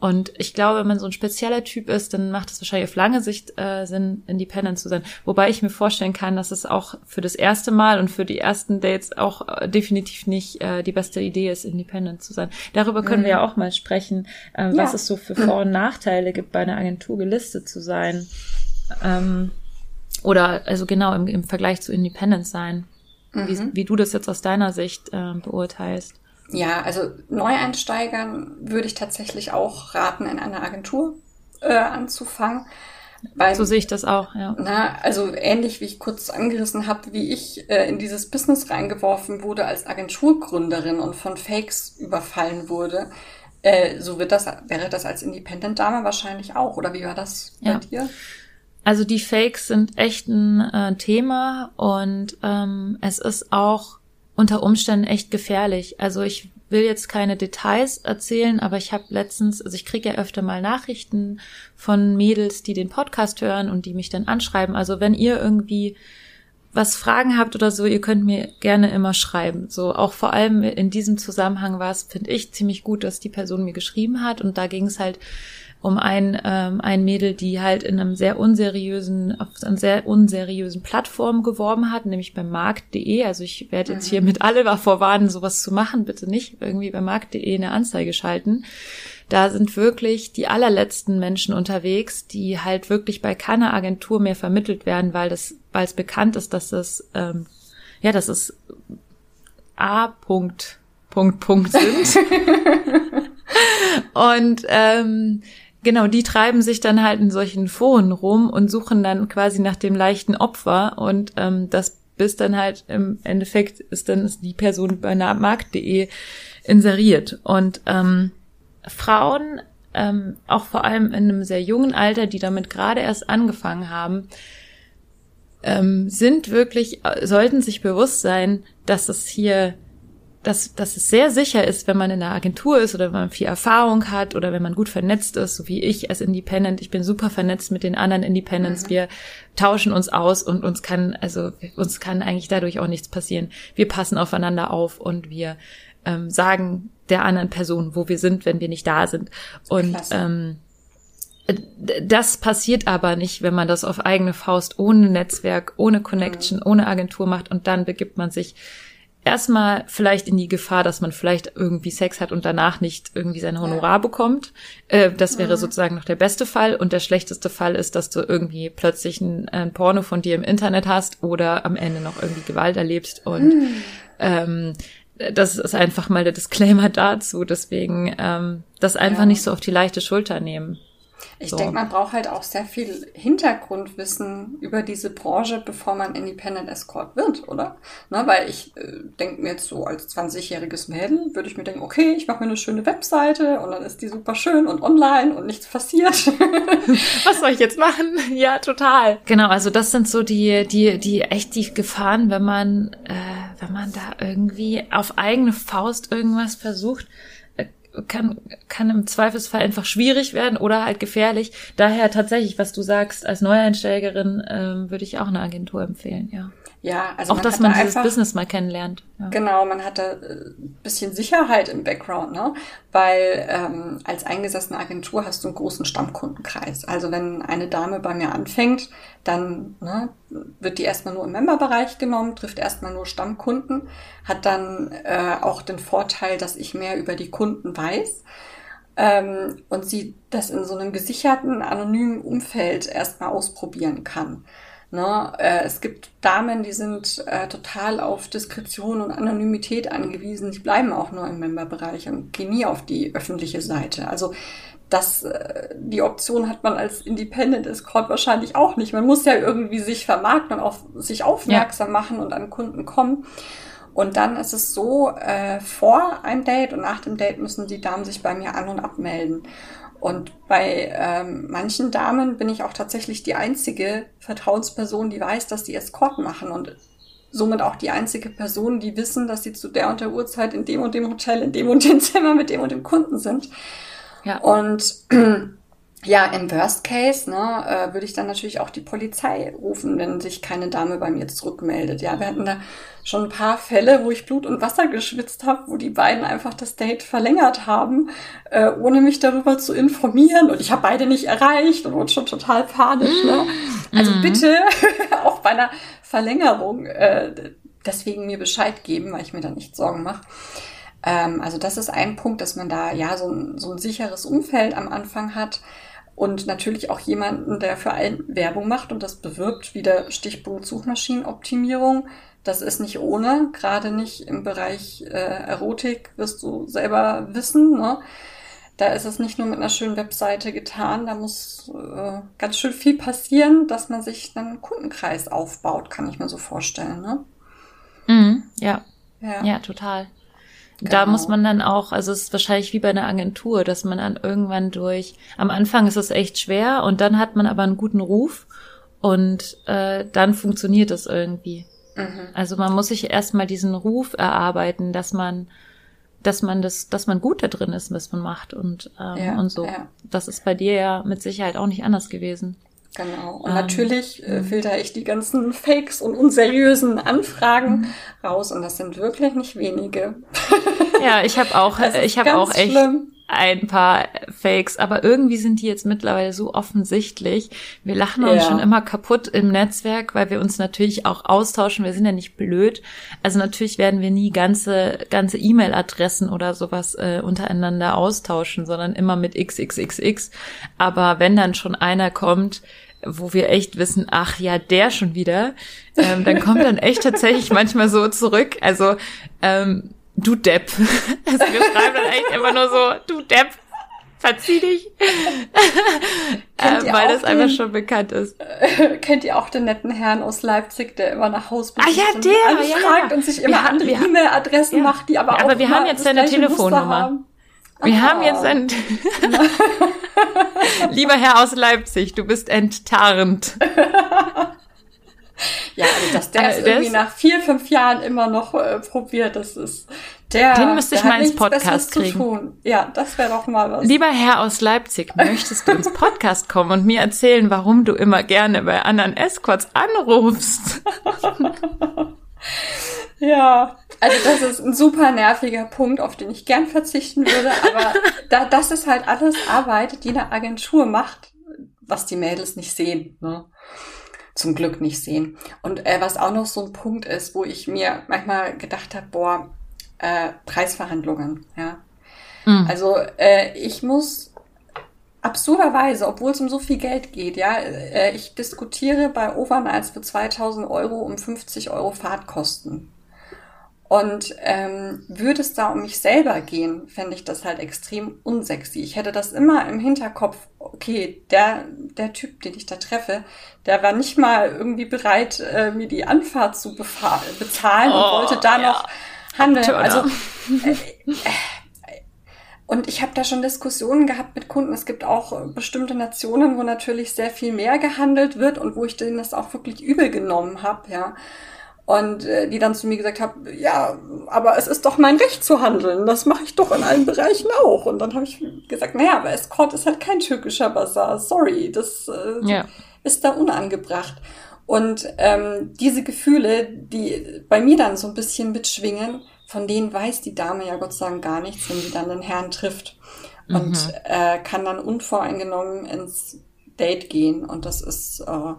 Und ich glaube, wenn man so ein spezieller Typ ist, dann macht es wahrscheinlich auf lange Sicht äh, Sinn, independent zu sein. Wobei ich mir vorstellen kann, dass es auch für das erste Mal und für die ersten Dates auch äh, definitiv nicht äh, die beste Idee ist, independent zu sein. Darüber können wir ja auch mal sprechen, äh, was Ja. es so für Vor- und Nachteile gibt, bei einer Agentur gelistet zu sein. Ähm, oder also genau im, im Vergleich zu Independent sein. Wie, wie du das jetzt aus deiner Sicht äh, beurteilst. Ja, also Neueinsteigern würde ich tatsächlich auch raten, in einer Agentur äh, anzufangen. Weil, So sehe ich das auch, ja. na, also ähnlich wie ich kurz angerissen habe, wie ich äh, in dieses Business reingeworfen wurde als Agenturgründerin und von Fakes überfallen wurde, äh, so wird das, wäre das als Independent-Dame wahrscheinlich auch. Oder wie war das bei Ja. dir? Also die Fakes sind echt ein äh, Thema und ähm, es ist auch unter Umständen echt gefährlich. Also ich will jetzt keine Details erzählen, aber ich habe letztens, also ich kriege ja öfter mal Nachrichten von Mädels, die den Podcast hören und die mich dann anschreiben. Also wenn ihr irgendwie was Fragen habt oder so, ihr könnt mir gerne immer schreiben. So auch vor allem in diesem Zusammenhang war es, finde ich, ziemlich gut, dass die Person mir geschrieben hat und da ging es halt um ein, ähm, ein Mädel, die halt in einem sehr unseriösen, auf einer sehr unseriösen Plattform geworben hat, nämlich beim Markt.de. Also ich werde jetzt hier mit alle war vorwarnen, sowas zu machen, bitte nicht irgendwie bei Markt.de eine Anzeige schalten. Da sind wirklich die allerletzten Menschen unterwegs, die halt wirklich bei keiner Agentur mehr vermittelt werden, weil das, weil es bekannt ist, dass das ähm, ja, das ist A. Punkt, Punkt, Punkt sind. und ähm, genau, die treiben sich dann halt in solchen Foren rum und suchen dann quasi nach dem leichten Opfer und ähm, das bis dann halt im Endeffekt ist dann ist die Person bei markt.de inseriert. Und ähm, Frauen, ähm, auch vor allem in einem sehr jungen Alter, die damit gerade erst angefangen haben, ähm, sind wirklich, sollten sich bewusst sein, dass es hier dass, dass es sehr sicher ist, wenn man in einer Agentur ist oder wenn man viel Erfahrung hat oder wenn man gut vernetzt ist, so wie ich als Independent. Ich bin super vernetzt mit den anderen Independents. Mhm. Wir tauschen uns aus und uns kann, also uns kann eigentlich dadurch auch nichts passieren. Wir passen aufeinander auf und wir ähm, sagen der anderen Person, wo wir sind, wenn wir nicht da sind. Und ähm, das passiert aber nicht, wenn man das auf eigene Faust ohne Netzwerk, ohne Connection, mhm. ohne Agentur macht und dann begibt man sich erstmal vielleicht in die Gefahr, dass man vielleicht irgendwie Sex hat und danach nicht irgendwie sein Honorar bekommt. Äh, das wäre mhm. sozusagen noch der beste Fall. Und der schlechteste Fall ist, dass du irgendwie plötzlich ein, ein, Porno von dir im Internet hast oder am Ende noch irgendwie Gewalt erlebst. Und mhm. ähm, das ist einfach mal der Disclaimer dazu. Deswegen ähm, das einfach ja. nicht so auf die leichte Schulter nehmen. Ich so. denke, man braucht halt auch sehr viel Hintergrundwissen über diese Branche, bevor man Independent Escort wird, oder? Na, weil ich äh, denke mir jetzt so als 20-jähriges Mädel, würde ich mir denken, okay, ich mache mir eine schöne Webseite und dann ist die super schön und online und nichts passiert. Was soll ich jetzt machen? Ja, total. Genau, also das sind so die, die, die echt die Gefahren, wenn man, äh, wenn man da irgendwie auf eigene Faust irgendwas versucht kann, kann im Zweifelsfall einfach schwierig werden oder halt gefährlich. Daher tatsächlich, was du sagst, als Neueinsteigerin ähm, würde ich auch eine Agentur empfehlen, ja. Ja, also auch, man dass man da dieses einfach, Business mal kennenlernt. Ja. Genau, man hat da ein äh, bisschen Sicherheit im Background, ne? Weil ähm, als eingesessene Agentur hast du einen großen Stammkundenkreis. Also wenn eine Dame bei mir anfängt, dann ne, wird die erstmal nur im Memberbereich genommen, trifft erstmal nur Stammkunden, hat dann äh, auch den Vorteil, dass ich mehr über die Kunden weiß ähm, und sie das in so einem gesicherten, anonymen Umfeld erstmal ausprobieren kann. Ne? Äh, es gibt Damen, die sind äh, total auf Diskretion und Anonymität angewiesen. Die bleiben auch nur im Memberbereich und gehen nie auf die öffentliche Seite. Also das, äh, die Option hat man als Independent Escort wahrscheinlich auch nicht. Man muss ja irgendwie sich vermarkten und auf sich aufmerksam ja. machen und an Kunden kommen. Und dann ist es so, äh, vor einem Date und nach dem Date müssen die Damen sich bei mir an- und abmelden. Und bei ähm, manchen Damen bin ich auch tatsächlich die einzige Vertrauensperson, die weiß, dass die Escort machen und somit auch die einzige Person, die wissen, dass sie zu der und der Uhrzeit in dem und dem Hotel, in dem und dem Zimmer mit dem und dem Kunden sind. Ja. Und ja, im Worst Case ne, äh, würde ich dann natürlich auch die Polizei rufen, wenn sich keine Dame bei mir zurückmeldet. Ja, wir hatten da schon ein paar Fälle, wo ich Blut und Wasser geschwitzt habe, wo die beiden einfach das Date verlängert haben, äh, ohne mich darüber zu informieren. Und ich habe beide nicht erreicht und wurde schon total panisch. Ne? Also mhm. bitte auch bei einer Verlängerung äh, deswegen mir Bescheid geben, weil ich mir da nicht Sorgen mache. Ähm, also das ist ein Punkt, dass man da ja so ein, so ein sicheres Umfeld am Anfang hat und natürlich auch jemanden, der für allen Werbung macht und das bewirbt, wie der Stichpunkt Suchmaschinenoptimierung. Das ist nicht ohne, gerade nicht im Bereich äh, Erotik, wirst du selber wissen. Ne? Da ist es nicht nur mit einer schönen Webseite getan, da muss äh, ganz schön viel passieren, dass man sich dann einen Kundenkreis aufbaut, kann ich mir so vorstellen. Ne? Mhm, ja. ja, ja, total. Genau. Da muss man dann auch, also es ist wahrscheinlich wie bei einer Agentur, dass man dann irgendwann durch, am Anfang ist es echt schwer und dann hat man aber einen guten Ruf und äh, dann funktioniert es irgendwie. Mhm. Also man muss sich erstmal diesen Ruf erarbeiten, dass man dass man das, dass man gut da drin ist, was man macht und ähm, ja, und so. Ja. Das ist bei dir ja mit Sicherheit auch nicht anders gewesen. Genau. Und ähm, natürlich äh, mhm. filter ich die ganzen Fakes und unseriösen Anfragen mhm. raus und das sind wirklich nicht wenige. Ja, ich habe auch, ich habe auch echt schlimm. ein paar Fakes, aber irgendwie sind die jetzt mittlerweile so offensichtlich. Wir lachen uns ja. schon immer kaputt im Netzwerk, weil wir uns natürlich auch austauschen. Wir sind ja nicht blöd. Also natürlich werden wir nie ganze ganze E-Mail-Adressen oder sowas äh, untereinander austauschen, sondern immer mit XXXX. Aber wenn dann schon einer kommt, wo wir echt wissen, ach ja, der schon wieder, ähm, dann kommt dann echt tatsächlich manchmal so zurück. Also ähm, du Depp. Also wir schreiben dann echt immer nur so, du Depp, verzieh dich. äh, weil das einfach schon bekannt ist. Kennt ihr auch den netten Herrn aus Leipzig, der immer nach Hause ah, ja, der, und ja, fragt ja. und sich immer wir andere E-Mail-Adressen ja. macht, die aber ja, auch Aber wir haben jetzt seine Telefonnummer. Wir haben jetzt ein Lieber Herr aus Leipzig, du bist enttarnt. ja, also dass der äh, es irgendwie nach vier, fünf Jahren immer noch äh, probiert, das ist der. Den müsste ich mal ins Podcast kriegen. Ja, das wäre doch mal was. Lieber Herr aus Leipzig, möchtest du ins Podcast kommen und mir erzählen, warum du immer gerne bei anderen Escorts anrufst? Ja, also das ist ein super nerviger Punkt, auf den ich gern verzichten würde, aber da, das ist halt alles Arbeit, die eine Agentur macht, was die Mädels nicht sehen, ne? Zum Glück nicht sehen. Und äh, was auch noch so ein Punkt ist, wo ich mir manchmal gedacht habe, boah, äh, Preisverhandlungen, ja. Mhm. Also äh, ich muss absurderweise, obwohl es um so viel Geld geht, ja, äh, ich diskutiere bei Overnights für 2000 Euro um 50 Euro Fahrtkosten. Und ähm, würde es da um mich selber gehen, fände ich das halt extrem unsexy. Ich hätte das immer im Hinterkopf, okay, der, der Typ, den ich da treffe, der war nicht mal irgendwie bereit, äh, mir die Anfahrt zu bezahlen oh, und wollte da ja. noch handeln. Also äh, äh, und ich habe da schon Diskussionen gehabt mit Kunden. Es gibt auch bestimmte Nationen, wo natürlich sehr viel mehr gehandelt wird und wo ich denen das auch wirklich übel genommen habe, ja. Und äh, die dann zu mir gesagt haben, ja, aber es ist doch mein Recht zu handeln. Das mache ich doch in allen Bereichen auch. Und dann habe ich gesagt, naja, aber Escort ist halt kein türkischer Bazar. Sorry, das äh, ja. ist da unangebracht. Und ähm, diese Gefühle, die bei mir dann so ein bisschen mitschwingen, von denen weiß die Dame ja Gott sei Dank gar nichts, wenn sie dann den Herrn trifft. Und mhm. äh, kann dann unvoreingenommen ins Date gehen. Und das ist... Äh,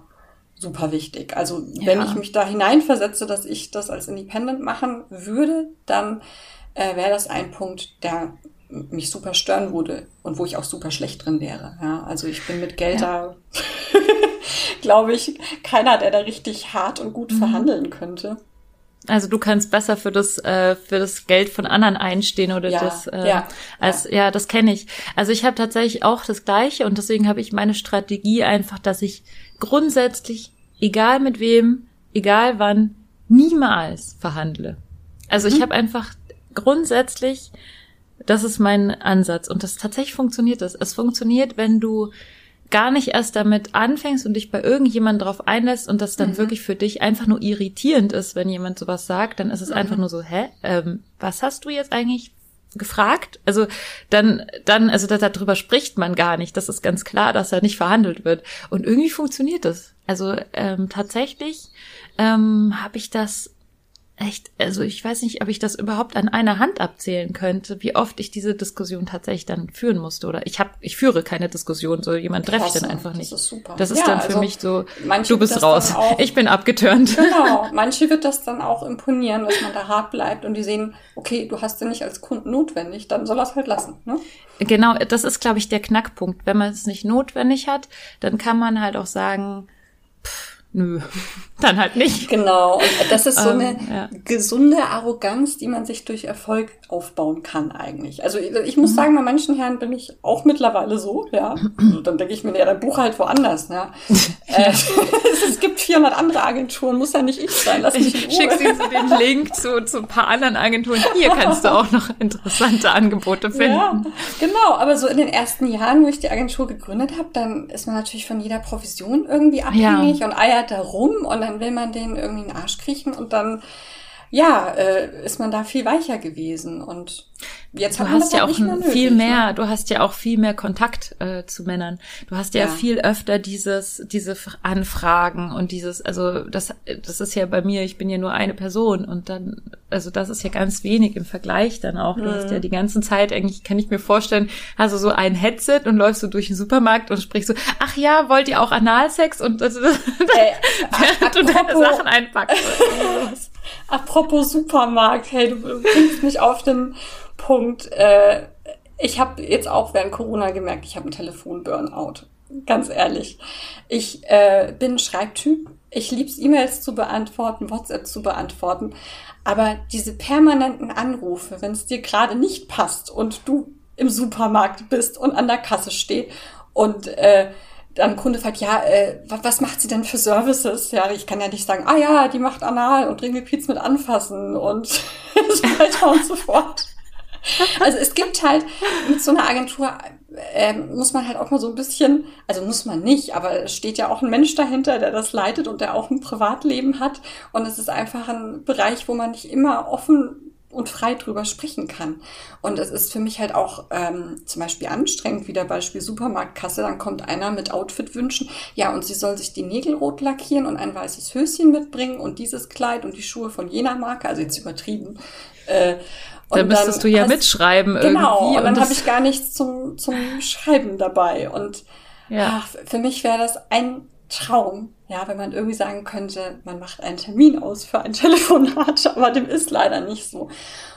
super wichtig. Also ja. wenn ich mich da hineinversetze, dass ich das als Independent machen würde, dann äh, wäre das ein Punkt, der mich super stören würde und wo ich auch super schlecht drin wäre. Ja, also ich bin mit Geld ja. da, glaube ich, keiner, der da richtig hart und gut mhm. verhandeln könnte. Also du kannst besser für das äh, für das Geld von anderen einstehen oder ja, das äh, ja, als ja, ja das kenne ich. Also ich habe tatsächlich auch das gleiche und deswegen habe ich meine Strategie einfach, dass ich grundsätzlich egal mit wem, egal wann, niemals verhandle. Also mhm. ich habe einfach grundsätzlich, das ist mein Ansatz und das tatsächlich funktioniert das. Es funktioniert, wenn du gar nicht erst damit anfängst und dich bei irgendjemandem drauf einlässt und das dann mhm. wirklich für dich einfach nur irritierend ist, wenn jemand sowas sagt, dann ist es mhm. einfach nur so, hä, ähm, was hast du jetzt eigentlich gefragt. Also dann, dann, also da, darüber spricht man gar nicht. Das ist ganz klar, dass da nicht verhandelt wird. Und irgendwie funktioniert das. Also ähm, tatsächlich ähm, habe ich das echt, also ich weiß nicht, ob ich das überhaupt an einer Hand abzählen könnte, wie oft ich diese Diskussion tatsächlich dann führen musste. Oder ich habe, ich führe keine Diskussion, so jemand treffe ich dann einfach nicht. Das ist super. Das ist ja, dann für also mich so, du bist raus. Auch, ich bin abgeturnt. Genau. Manche wird das dann auch imponieren, dass man da hart bleibt und die sehen, okay, du hast den nicht als Kunden notwendig, dann soll er es halt lassen. Ne? Genau, das ist, glaube ich, der Knackpunkt. Wenn man es nicht notwendig hat, dann kann man halt auch sagen, pff, nö, dann halt nicht. Genau, und das ist so ähm, eine ja. gesunde Arroganz, die man sich durch Erfolg aufbauen kann eigentlich. Also ich muss mhm. sagen, bei manchen Herren bin ich auch mittlerweile so, ja. dann denke ich mir, ja, dein Buch halt woanders, ja. äh, es gibt 400 andere Agenturen, muss ja nicht ich sein, lass mich in Ruhe. Schickst du den Link zu, zu ein paar anderen Agenturen. Hier kannst du auch noch interessante Angebote finden. Ja, genau, aber so in den ersten Jahren, wo ich die Agentur gegründet habe, dann ist man natürlich von jeder Profession irgendwie abhängig ja. und eiert da rum und dann will man den irgendwie in den Arsch kriechen und dann ja, äh, ist man da viel weicher gewesen und jetzt du hast ja auch mehr nötig, viel mehr, ne? du hast ja auch viel mehr Kontakt äh, zu Männern. Du hast ja, ja, viel öfter dieses diese Anfragen und dieses also das das ist ja bei mir, ich bin ja nur eine Person und dann also das ist ja ganz wenig im Vergleich dann auch. Du mhm. hast ja die ganze Zeit eigentlich kann ich mir vorstellen, also so ein Headset und läufst du durch den Supermarkt und sprichst so, ach ja, wollt ihr auch Analsex und also, du deine Sachen einpackst. Apropos Supermarkt, hey, du bringst mich auf den Punkt. Äh, ich habe jetzt auch während Corona gemerkt, ich habe einen Telefon-Burnout. ganz ehrlich. Ich äh, bin Schreibtyp. Ich lieb's, E-Mails zu beantworten, WhatsApp zu beantworten. Aber diese permanenten Anrufe, wenn es dir gerade nicht passt und du im Supermarkt bist und an der Kasse steht und äh, dann Kunde fragt, ja, äh, was macht sie denn für Services? Ja, ich kann ja nicht sagen, ah ja, die macht Anal und Ringelpiez mit anfassen und so weiter und so fort. Also es gibt halt mit so einer Agentur ähm, muss man halt auch mal so ein bisschen, also muss man nicht, aber es steht ja auch ein Mensch dahinter, der das leitet und der auch ein Privatleben hat. Und es ist einfach ein Bereich, wo man nicht immer offen und frei drüber sprechen kann. Und es ist für mich halt auch ähm, zum Beispiel anstrengend, wie der Beispiel Supermarktkasse, dann kommt einer mit Outfit-Wünschen, ja, und sie soll sich die Nägel rot lackieren und ein weißes Höschen mitbringen und dieses Kleid und die Schuhe von jener Marke, also jetzt übertrieben. Äh, und da müsstest du ja hast, mitschreiben genau, irgendwie. Genau, und dann habe ich gar nichts zum, zum Schreiben dabei. Und ja. ach, für mich wäre das ein Traum, ja, wenn man irgendwie sagen könnte, man macht einen Termin aus für ein Telefonat, aber dem ist leider nicht so.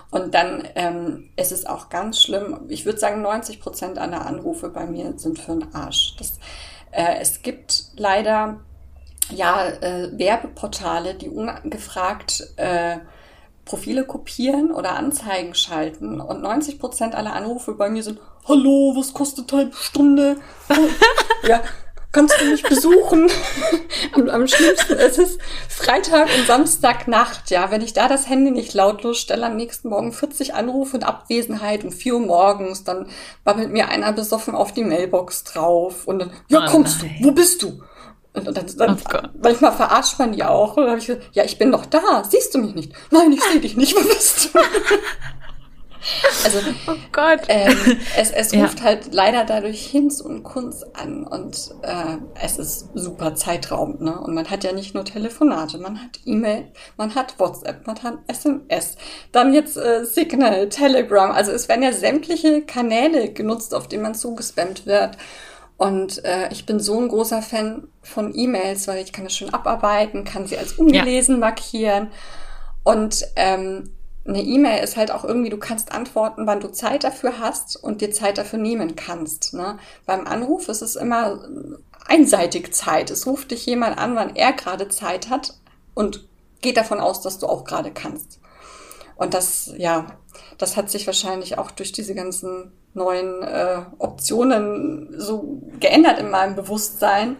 Und dann ähm, ist es auch ganz schlimm. Ich würde sagen, 90 Prozent aller Anrufe bei mir sind für den Arsch. Das, äh, es gibt leider ja äh, Werbeportale, die ungefragt äh, Profile kopieren oder Anzeigen schalten und 90 Prozent aller Anrufe bei mir sind, hallo, was kostet halbe Stunde? ja, kannst du mich besuchen? am, am schlimmsten ist es Freitag und Samstagnacht, ja, wenn ich da das Handy nicht lautlos stelle, am nächsten Morgen 40 Anrufe und Abwesenheit um 4 Uhr morgens, dann babbelt mir einer besoffen auf die Mailbox drauf und dann, ja, oh kommst du, wo bist du? Und, dann, dann oh manchmal verarscht man die auch. Und dann habe ich gesagt, ja, ich bin doch da. Siehst du mich nicht? Nein, ich sehe dich nicht. Wo bist du? Also, oh Gott. Ähm, es, es ruft ja. halt leider dadurch Hinz und Kunz an und äh, es ist super zeitraubend. Ne? Und man hat ja nicht nur Telefonate, man hat E-Mail, man hat WhatsApp, man hat SMS, dann jetzt äh, Signal, Telegram. Also es werden ja sämtliche Kanäle genutzt, auf denen man zugespammt wird. Und äh, ich bin so ein großer Fan von E-Mails, weil ich kann das schon abarbeiten, kann sie als ungelesen ja. markieren. Und ähm, eine E-Mail ist halt auch irgendwie, du kannst antworten, wann du Zeit dafür hast und dir Zeit dafür nehmen kannst. Ne? Beim Anruf ist es immer einseitig Zeit. Es ruft dich jemand an, wann er gerade Zeit hat und geht davon aus, dass du auch gerade kannst. Und das, ja, das hat sich wahrscheinlich auch durch diese ganzen neuen äh, Optionen so geändert in meinem Bewusstsein,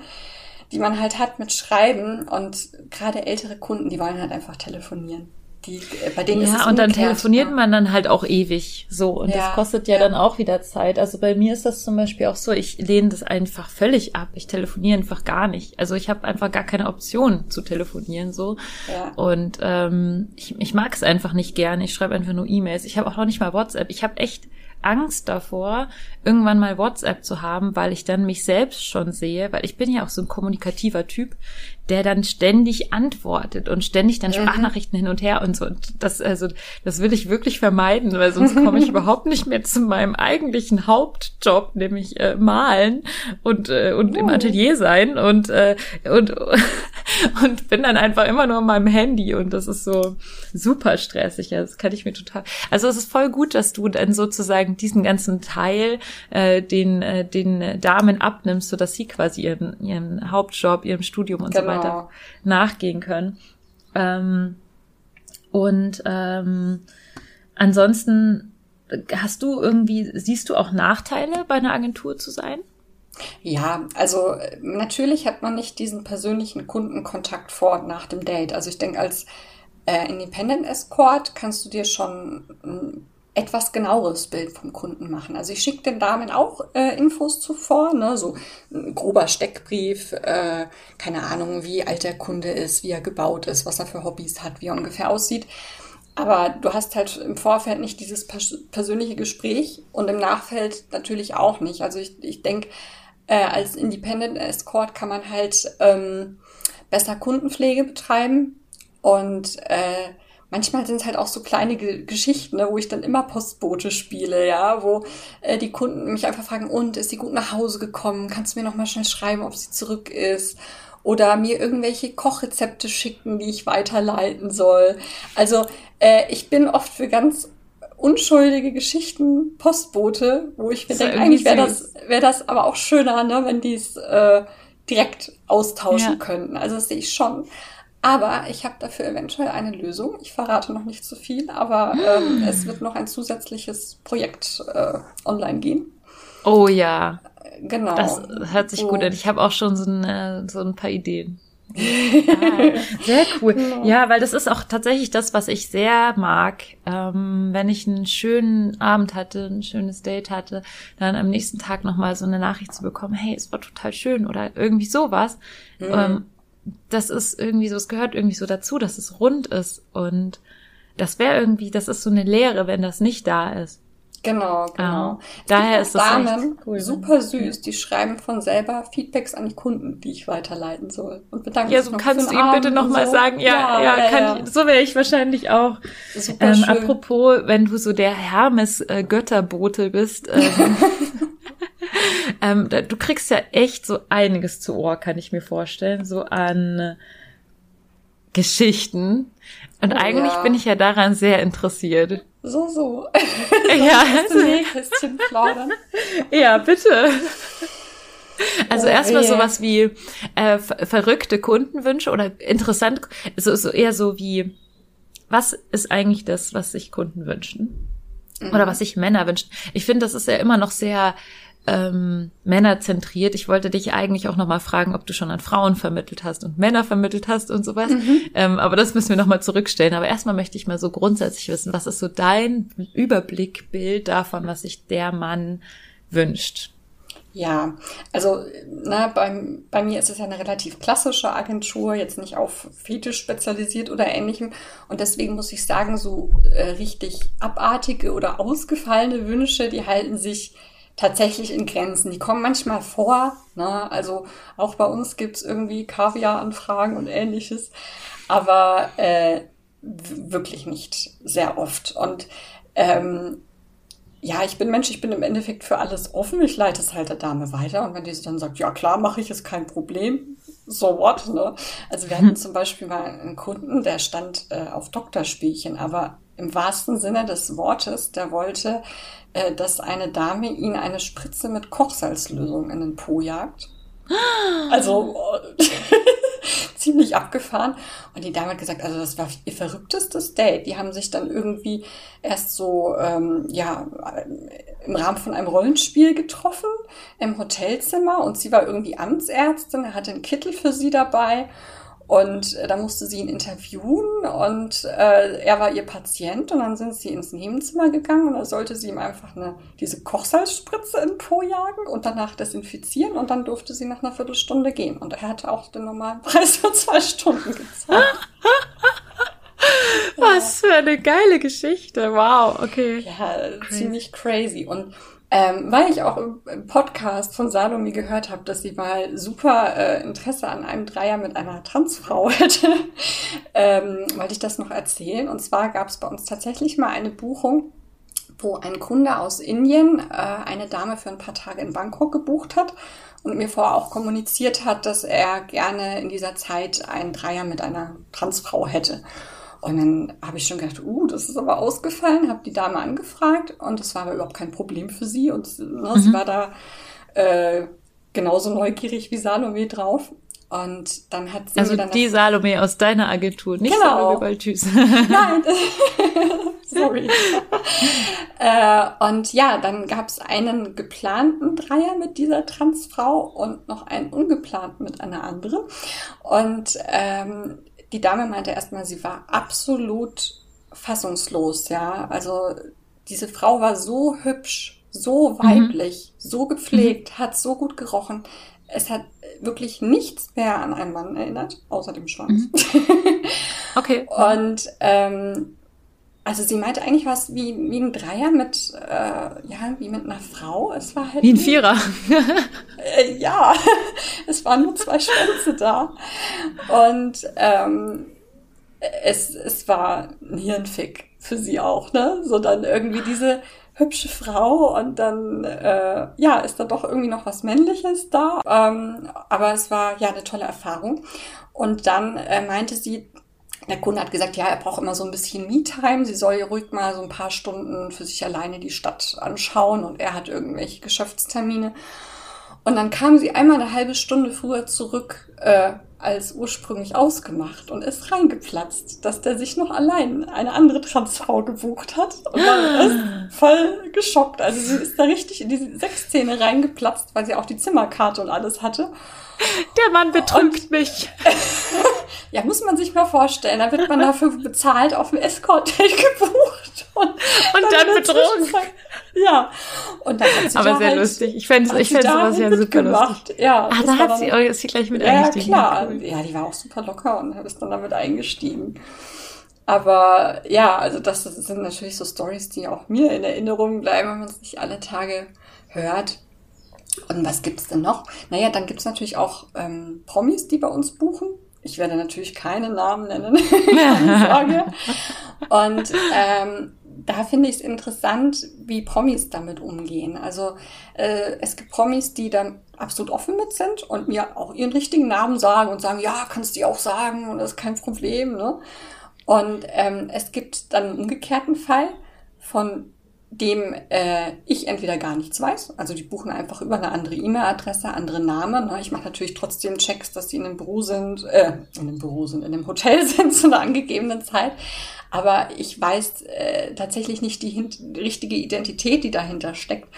die man halt hat mit Schreiben. Und gerade ältere Kunden, die wollen halt einfach telefonieren. Die, äh, bei denen ja, ist es und dann telefoniert man dann halt auch ewig so und ja, das kostet ja, ja, dann auch wieder Zeit. Also bei mir ist das zum Beispiel auch so, ich lehne das einfach völlig ab. Ich telefoniere einfach gar nicht. Also ich habe einfach gar keine Option zu telefonieren so. Ja. Und ähm, ich, ich mag es einfach nicht gerne. Ich schreibe einfach nur E-Mails. Ich habe auch noch nicht mal WhatsApp. Ich habe echt Angst davor, irgendwann mal WhatsApp zu haben, weil ich dann mich selbst schon sehe, weil ich bin ja auch so ein kommunikativer Typ, der dann ständig antwortet und ständig dann mhm. Sprachnachrichten hin und her und so. Und das, also, das will ich wirklich vermeiden, weil sonst komme ich überhaupt nicht mehr zu meinem eigentlichen Hauptjob, nämlich äh, malen und, äh, und oh. im Atelier sein und, äh, und, und bin dann einfach immer nur an meinem Handy und das ist so super stressig. Ja, das kann ich mir total. Also es ist voll gut, dass du dann sozusagen diesen ganzen Teil äh, den, äh, den Damen abnimmst, so dass sie quasi ihren, ihren Hauptjob, ihrem Studium und genau. so weiter genau. nachgehen können. Ähm, und ähm, ansonsten hast du irgendwie, siehst du auch Nachteile bei einer Agentur zu sein? Ja, also natürlich hat man nicht diesen persönlichen Kundenkontakt vor und nach dem Date. Also ich denke, als äh, Independent Escort kannst du dir schon etwas genaueres Bild vom Kunden machen. Also ich schicke den Damen auch äh, Infos zuvor, ne, so ein grober Steckbrief, äh, keine Ahnung, wie alt der Kunde ist, wie er gebaut ist, was er für Hobbys hat, wie er ungefähr aussieht. Aber du hast halt im Vorfeld nicht dieses pers persönliche Gespräch und im Nachfeld natürlich auch nicht. Also ich, ich denke, äh, als Independent Escort kann man halt ähm, besser Kundenpflege betreiben und äh, manchmal sind es halt auch so kleine Ge Geschichten, ne, wo ich dann immer Postbote spiele, ja, wo äh, die Kunden mich einfach fragen, und ist sie gut nach Hause gekommen? Kannst du mir noch mal schnell schreiben, ob sie zurück ist? Oder mir irgendwelche Kochrezepte schicken, die ich weiterleiten soll. Also äh, ich bin oft für ganz unschuldige Geschichten Postbote, wo ich mir denke, eigentlich wäre das, wäre das aber auch schöner, ne, wenn die es äh, direkt austauschen Ja. könnten. Also das sehe ich schon. Aber ich habe dafür eventuell eine Lösung. Ich verrate noch nicht zu viel, aber ähm, es wird noch ein zusätzliches Projekt äh, online gehen. Oh ja, Genau. das hört sich Wo- gut an. Ich habe auch schon so, eine, so ein paar Ideen. Ah, sehr cool. Ja, weil das ist auch tatsächlich das, was ich sehr mag. Ähm, wenn ich einen schönen Abend hatte, ein schönes Date hatte, dann am nächsten Tag nochmal so eine Nachricht zu bekommen, hey, es war total schön oder irgendwie sowas. Mhm. Ähm, das ist irgendwie so, es gehört irgendwie so dazu, dass es rund ist. Und das wäre irgendwie, das ist so eine Leere, wenn das nicht da ist. Genau, genau. Ah, Es daher ist auch das Damen, cool, ne? super süß, die schreiben von selber Feedbacks an die Kunden, die ich weiterleiten soll. Und bedanken Ja, sich so noch kannst du ihm bitte nochmal so. sagen. Ja, ja, kann Ich, so wäre ich wahrscheinlich auch. Super Ähm, schön. apropos, wenn du so der Hermes-Götterbote bist, ähm, ähm, da, du kriegst ja echt so einiges zu Ohr, kann ich mir vorstellen, so an äh, Geschichten. Und Oh, eigentlich ja. bin ich ja daran sehr interessiert. So, so. ja, Nähkästchen plaudern. ja, bitte. Also Oh, erstmal weh. sowas wie äh, ver verrückte Kundenwünsche oder interessant, so, so eher so wie, was ist eigentlich das, was sich Kunden wünschen? Oder Mhm. was sich Männer wünschen? Ich finde, das ist ja immer noch sehr ähm, männerzentriert. Ich wollte dich eigentlich auch nochmal fragen, ob du schon an Frauen vermittelt hast und Männer vermittelt hast und sowas. Mhm. Ähm, aber das müssen wir nochmal zurückstellen. Aber erstmal möchte ich mal so grundsätzlich wissen, was ist so dein Überblickbild davon, was sich der Mann wünscht? Ja, also na, beim, bei mir ist es ja eine relativ klassische Agentur, jetzt nicht auf Fetisch spezialisiert oder ähnlichem. Und deswegen muss ich sagen, so äh, richtig abartige oder ausgefallene Wünsche, die halten sich tatsächlich in Grenzen. Die kommen manchmal vor. Ne? Also auch bei uns gibt's irgendwie Kaviar-Anfragen und ähnliches. Aber äh, wirklich nicht sehr oft. Und ähm, ja, ich bin Mensch, ich bin im Endeffekt für alles offen. Ich leite es halt der Dame weiter. Und wenn die dann sagt, ja klar, mache ich, ist kein Problem. So what, ne? Also wir hatten zum Beispiel mal einen Kunden, der stand äh, auf Doktorspielchen, aber im wahrsten Sinne des Wortes, der wollte, äh, dass eine Dame ihn eine Spritze mit Kochsalzlösung in den Po jagt. Also äh, ziemlich abgefahren. Und die Dame hat gesagt, also das war ihr verrücktestes Date. Die haben sich dann irgendwie erst so, ähm, ja, im Rahmen von einem Rollenspiel getroffen im Hotelzimmer und sie war irgendwie Amtsärztin, er hatte einen Kittel für sie dabei. Und äh, da musste sie ihn interviewen und äh, er war ihr Patient und dann sind sie ins Nebenzimmer gegangen und da sollte sie ihm einfach eine, diese Kochsalzspritze in Po jagen und danach desinfizieren und dann durfte sie nach einer Viertelstunde gehen. Und er hatte auch den normalen Preis für zwei Stunden gezahlt. Was für eine geile Geschichte. Wow, okay. Ja, ziemlich crazy. Und ähm, weil ich auch im, Podcast von Salome gehört habe, dass sie mal super äh, Interesse an einem Dreier mit einer Transfrau hätte, ähm, wollte ich das noch erzählen. Und zwar gab es bei uns tatsächlich mal eine Buchung, wo ein Kunde aus Indien äh, eine Dame für ein paar Tage in Bangkok gebucht hat und mir vorher auch kommuniziert hat, dass er gerne in dieser Zeit einen Dreier mit einer Transfrau hätte. Und dann habe ich schon gedacht, uh, das ist aber ausgefallen, habe die Dame angefragt und das war aber überhaupt kein Problem für sie und ne, sie war da äh, genauso neugierig wie Salome drauf. Und dann hat sie Also dann die Salome aus deiner Agentur, nicht Genau. Salome Baltüs. Nein, sorry. äh, und ja, dann gab es einen geplanten Dreier mit dieser Transfrau und noch einen ungeplanten mit einer anderen. Und ähm, die Dame meinte erstmal, sie war absolut fassungslos, ja. Also diese Frau war so hübsch, so weiblich, so gepflegt, hat so gut gerochen. Es hat wirklich nichts mehr an einen Mann erinnert, außer dem Schwanz. Okay. Und ähm, also sie meinte eigentlich was wie, wie ein Dreier mit, äh, ja, wie mit einer Frau. Es war halt Wie ein Vierer. Äh, ja, es waren nur zwei Schwänze da. Und ähm, es, es war ein Hirnfick für sie auch, ne? So dann irgendwie diese hübsche Frau und dann, äh, ja, ist da doch irgendwie noch was Männliches da. Ähm, aber es war ja eine tolle Erfahrung. Und dann äh, meinte sie, der Kunde hat gesagt, ja, er braucht immer so ein bisschen Me-Time. Sie soll ruhig mal so ein paar Stunden für sich alleine die Stadt anschauen und er hat irgendwelche Geschäftstermine. Und dann kam sie einmal eine halbe Stunde früher zurück äh, als ursprünglich ausgemacht und ist reingeplatzt, dass der sich noch allein eine andere Transfrau gebucht hat und war ist voll geschockt. Also sie ist da richtig in diese Sexszene reingeplatzt, weil sie auch die Zimmerkarte und alles hatte. Der Mann betrügt und, mich. ja, muss man sich mal vorstellen. Da wird man dafür bezahlt, auf dem Escort-Date gebucht. Und, und dann, dann betrogen. Ja. Und dann hat sie Aber sehr halt, lustig. Ich fände ich fände sowas ja super lustig. Ja, ah, da hat sie, oh, ist sie gleich mit ja, eingestiegen. Ja, klar. Ja, die war auch super locker und ist dann damit eingestiegen. Aber ja, also das sind natürlich so Stories, die auch mir in Erinnerung bleiben, wenn man es nicht alle Tage hört. Und was gibt's denn noch? Naja, dann gibt's natürlich auch ähm, Promis, die bei uns buchen. Ich werde natürlich keine Namen nennen, Sorge. Und ähm, da finde ich es interessant, wie Promis damit umgehen. Also äh, es gibt Promis, die dann absolut offen mit sind und mir auch ihren richtigen Namen sagen und sagen, ja, kannst du auch sagen und das ist kein Problem. Ne? Und ähm, es gibt dann einen umgekehrten Fall von dem äh, ich entweder gar nichts weiß, also die buchen einfach über eine andere E-Mail-Adresse, andere Namen. Ne? Ich mache natürlich trotzdem Checks, dass die in einem Büro sind, äh, in einem Büro sind, in einem Hotel sind zu einer angegebenen Zeit. Aber ich weiß äh, tatsächlich nicht die, richtige Identität, die dahinter steckt.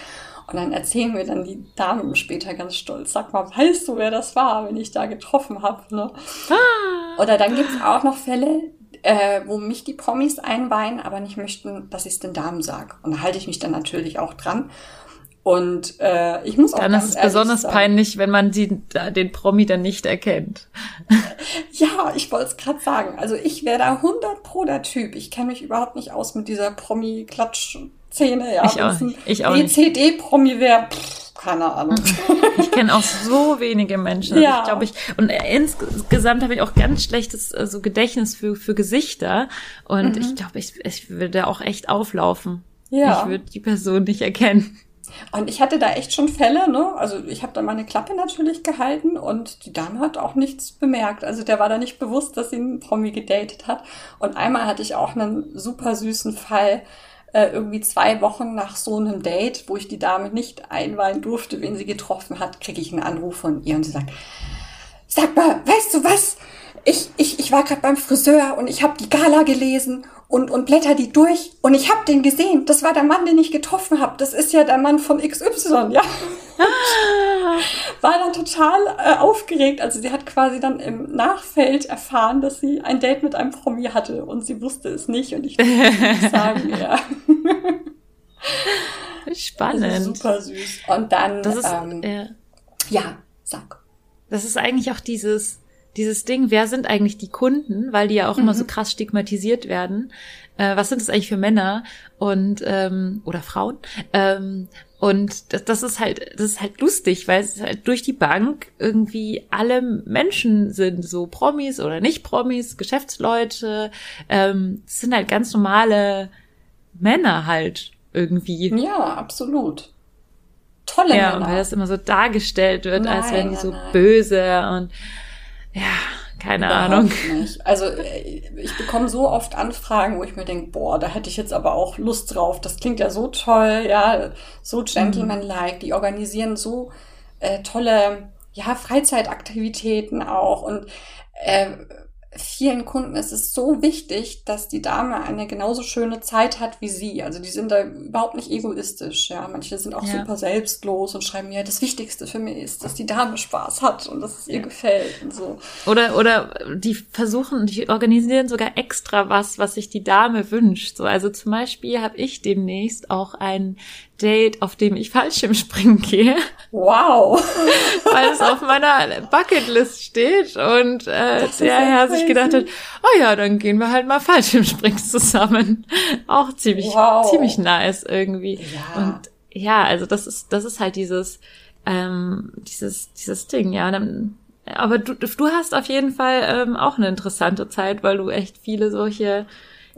Und dann erzählen mir dann die Damen später ganz stolz, sag mal, weißt du, wer das war, wenn ich da getroffen habe? Ne? Ah. Oder dann gibt's auch noch Fälle, äh, wo mich die Promis einweihen, aber nicht möchten, dass ich es den Damen sag. Und da halte ich mich dann natürlich auch dran. Und äh, ich muss auch Dann ist es besonders sagen, peinlich, wenn man die, den Promi dann nicht erkennt. Ja, ich wollte es gerade sagen. Also ich wäre da 100 pro der Typ. Ich kenne mich überhaupt nicht aus mit dieser Promi-Klatsch-Szene. Ja, ich auch, ich auch ECD-Promi wäre keine Ahnung. Ich kenne auch so wenige Menschen. Also ja. Ich glaube, ich, und insgesamt habe ich auch ganz schlechtes äh, so Gedächtnis für, für Gesichter. Und mhm. ich glaube, ich, ich würde auch echt auflaufen. Ja. Ich würde die Person nicht erkennen. Und ich hatte da echt schon Fälle, ne? Also ich habe da meine Klappe natürlich gehalten und die Dame hat auch nichts bemerkt. Also der war da nicht bewusst, dass sie einen Promi gedatet hat. Und einmal hatte ich auch einen super süßen Fall äh, irgendwie zwei Wochen nach so einem Date, wo ich die Dame nicht einweihen durfte, wen sie getroffen hat, kriege ich einen Anruf von ihr und sie sagt, sag mal, weißt du was? Ich, ich, ich war gerade beim Friseur und ich habe die Gala gelesen und, und blätter die durch und ich habe den gesehen. Das war der Mann, den ich getroffen habe. Das ist ja der Mann von XY, ja. War dann total äh, aufgeregt. Also sie hat quasi dann im Nachfeld erfahren, dass sie ein Date mit einem Promi hatte und sie wusste es nicht und ich nicht sagen, ja. Spannend. Super süß. Und dann, das ist, ähm, ja. ja, sag. Das ist eigentlich auch dieses, dieses Ding, wer sind eigentlich die Kunden, weil die ja auch mhm. immer so mhm. krass stigmatisiert werden. Äh, was sind das eigentlich für Männer und ähm, oder Frauen? Ähm, und das, das ist halt, das ist halt lustig, weil es halt durch die Bank irgendwie alle Menschen sind, so Promis oder nicht Promis, Geschäftsleute, ähm, sind halt ganz normale Männer halt irgendwie. Ja, absolut. Tolle ja, Männer. Ja, weil das immer so dargestellt wird, nein, als wären die so nein. böse und ja, keine Überhaupt Ahnung. Nicht. Also äh, ich bekomme so oft Anfragen, wo ich mir denke, boah, da hätte ich jetzt aber auch Lust drauf. Das klingt ja so toll, ja, so gentleman-like. Die organisieren so äh, tolle, ja, Freizeitaktivitäten auch und äh, vielen Kunden ist es so wichtig, dass die Dame eine genauso schöne Zeit hat wie sie. Also die sind da überhaupt nicht egoistisch. Ja, manche sind auch ja. super selbstlos und schreiben mir, das Wichtigste für mich ist, dass die Dame Spaß hat und dass es ihr gefällt und so. Oder oder die versuchen, die organisieren sogar extra was, was sich die Dame wünscht. So also zum Beispiel habe ich demnächst auch ein Date, auf dem ich Fallschirmspringen gehe. Wow. Weil es auf meiner Bucketlist steht und äh, der Herr sich gedacht hat, oh ja, dann gehen wir halt mal Fallschirmspringen zusammen. Auch ziemlich, wow. ziemlich nice irgendwie. Ja. Und ja, also das ist, das ist halt dieses, ähm, dieses, dieses Ding, ja. Dann, aber du, du hast auf jeden Fall ähm, auch eine interessante Zeit, weil du echt viele solche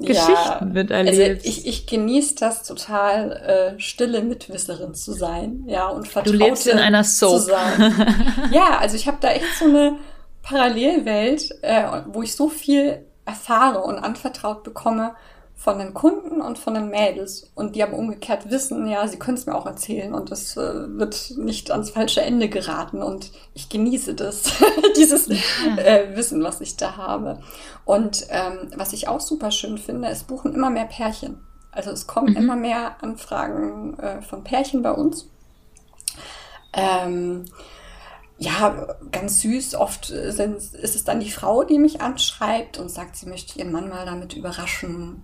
Geschichten ja, miterlebst. Also ich, ich genieße das total, äh, stille Mitwisserin zu sein, ja, und Vertraute Du lebst in einer Soap. zu sein. ja, also ich habe da echt so eine Parallelwelt, äh, wo ich so viel erfahre und anvertraut bekomme von den Kunden und von den Mädels und die aber umgekehrt wissen, ja, sie können es mir auch erzählen und es äh, wird nicht ans falsche Ende geraten und ich genieße das, dieses äh, Wissen, was ich da habe. Und ähm, was ich auch super schön finde, es buchen immer mehr Pärchen. Also es kommen mhm. immer mehr Anfragen äh, von Pärchen bei uns. Ähm, ja, ganz süß. Oft sind, ist es dann die Frau, die mich anschreibt und sagt, sie möchte ihren Mann mal damit überraschen.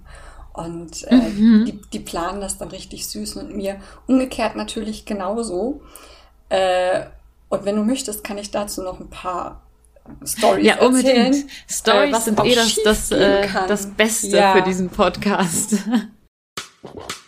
Und äh, mhm. die, die planen das dann richtig süß mit mir. Umgekehrt natürlich genauso. Äh, und wenn du möchtest, kann ich dazu noch ein paar Stories ja, unbedingt. erzählen. Stories äh, sind eh das, das, äh, das Beste ja. für diesen Podcast.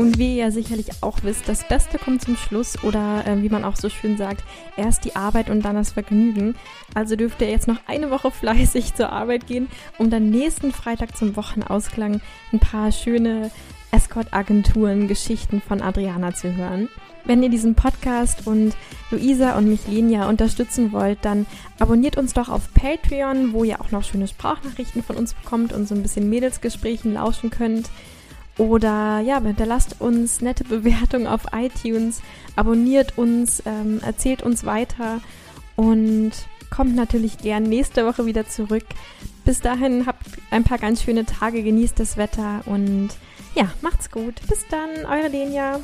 Und wie ihr sicherlich auch wisst, das Beste kommt zum Schluss oder äh, wie man auch so schön sagt, erst die Arbeit und dann das Vergnügen. Also dürft ihr jetzt noch eine Woche fleißig zur Arbeit gehen, um dann nächsten Freitag zum Wochenausklang ein paar schöne Escort-Agenturen, Geschichten von Adriana zu hören. Wenn ihr diesen Podcast und Luisa und mich Lenia unterstützen wollt, dann abonniert uns doch auf Patreon, wo ihr auch noch schöne Sprachnachrichten von uns bekommt und so ein bisschen Mädelsgesprächen lauschen könnt. Oder ja, hinterlasst uns nette Bewertungen auf iTunes, abonniert uns, ähm, erzählt uns weiter und kommt natürlich gern nächste Woche wieder zurück. Bis dahin habt ein paar ganz schöne Tage, genießt das Wetter und ja, macht's gut. Bis dann, eure Lenia.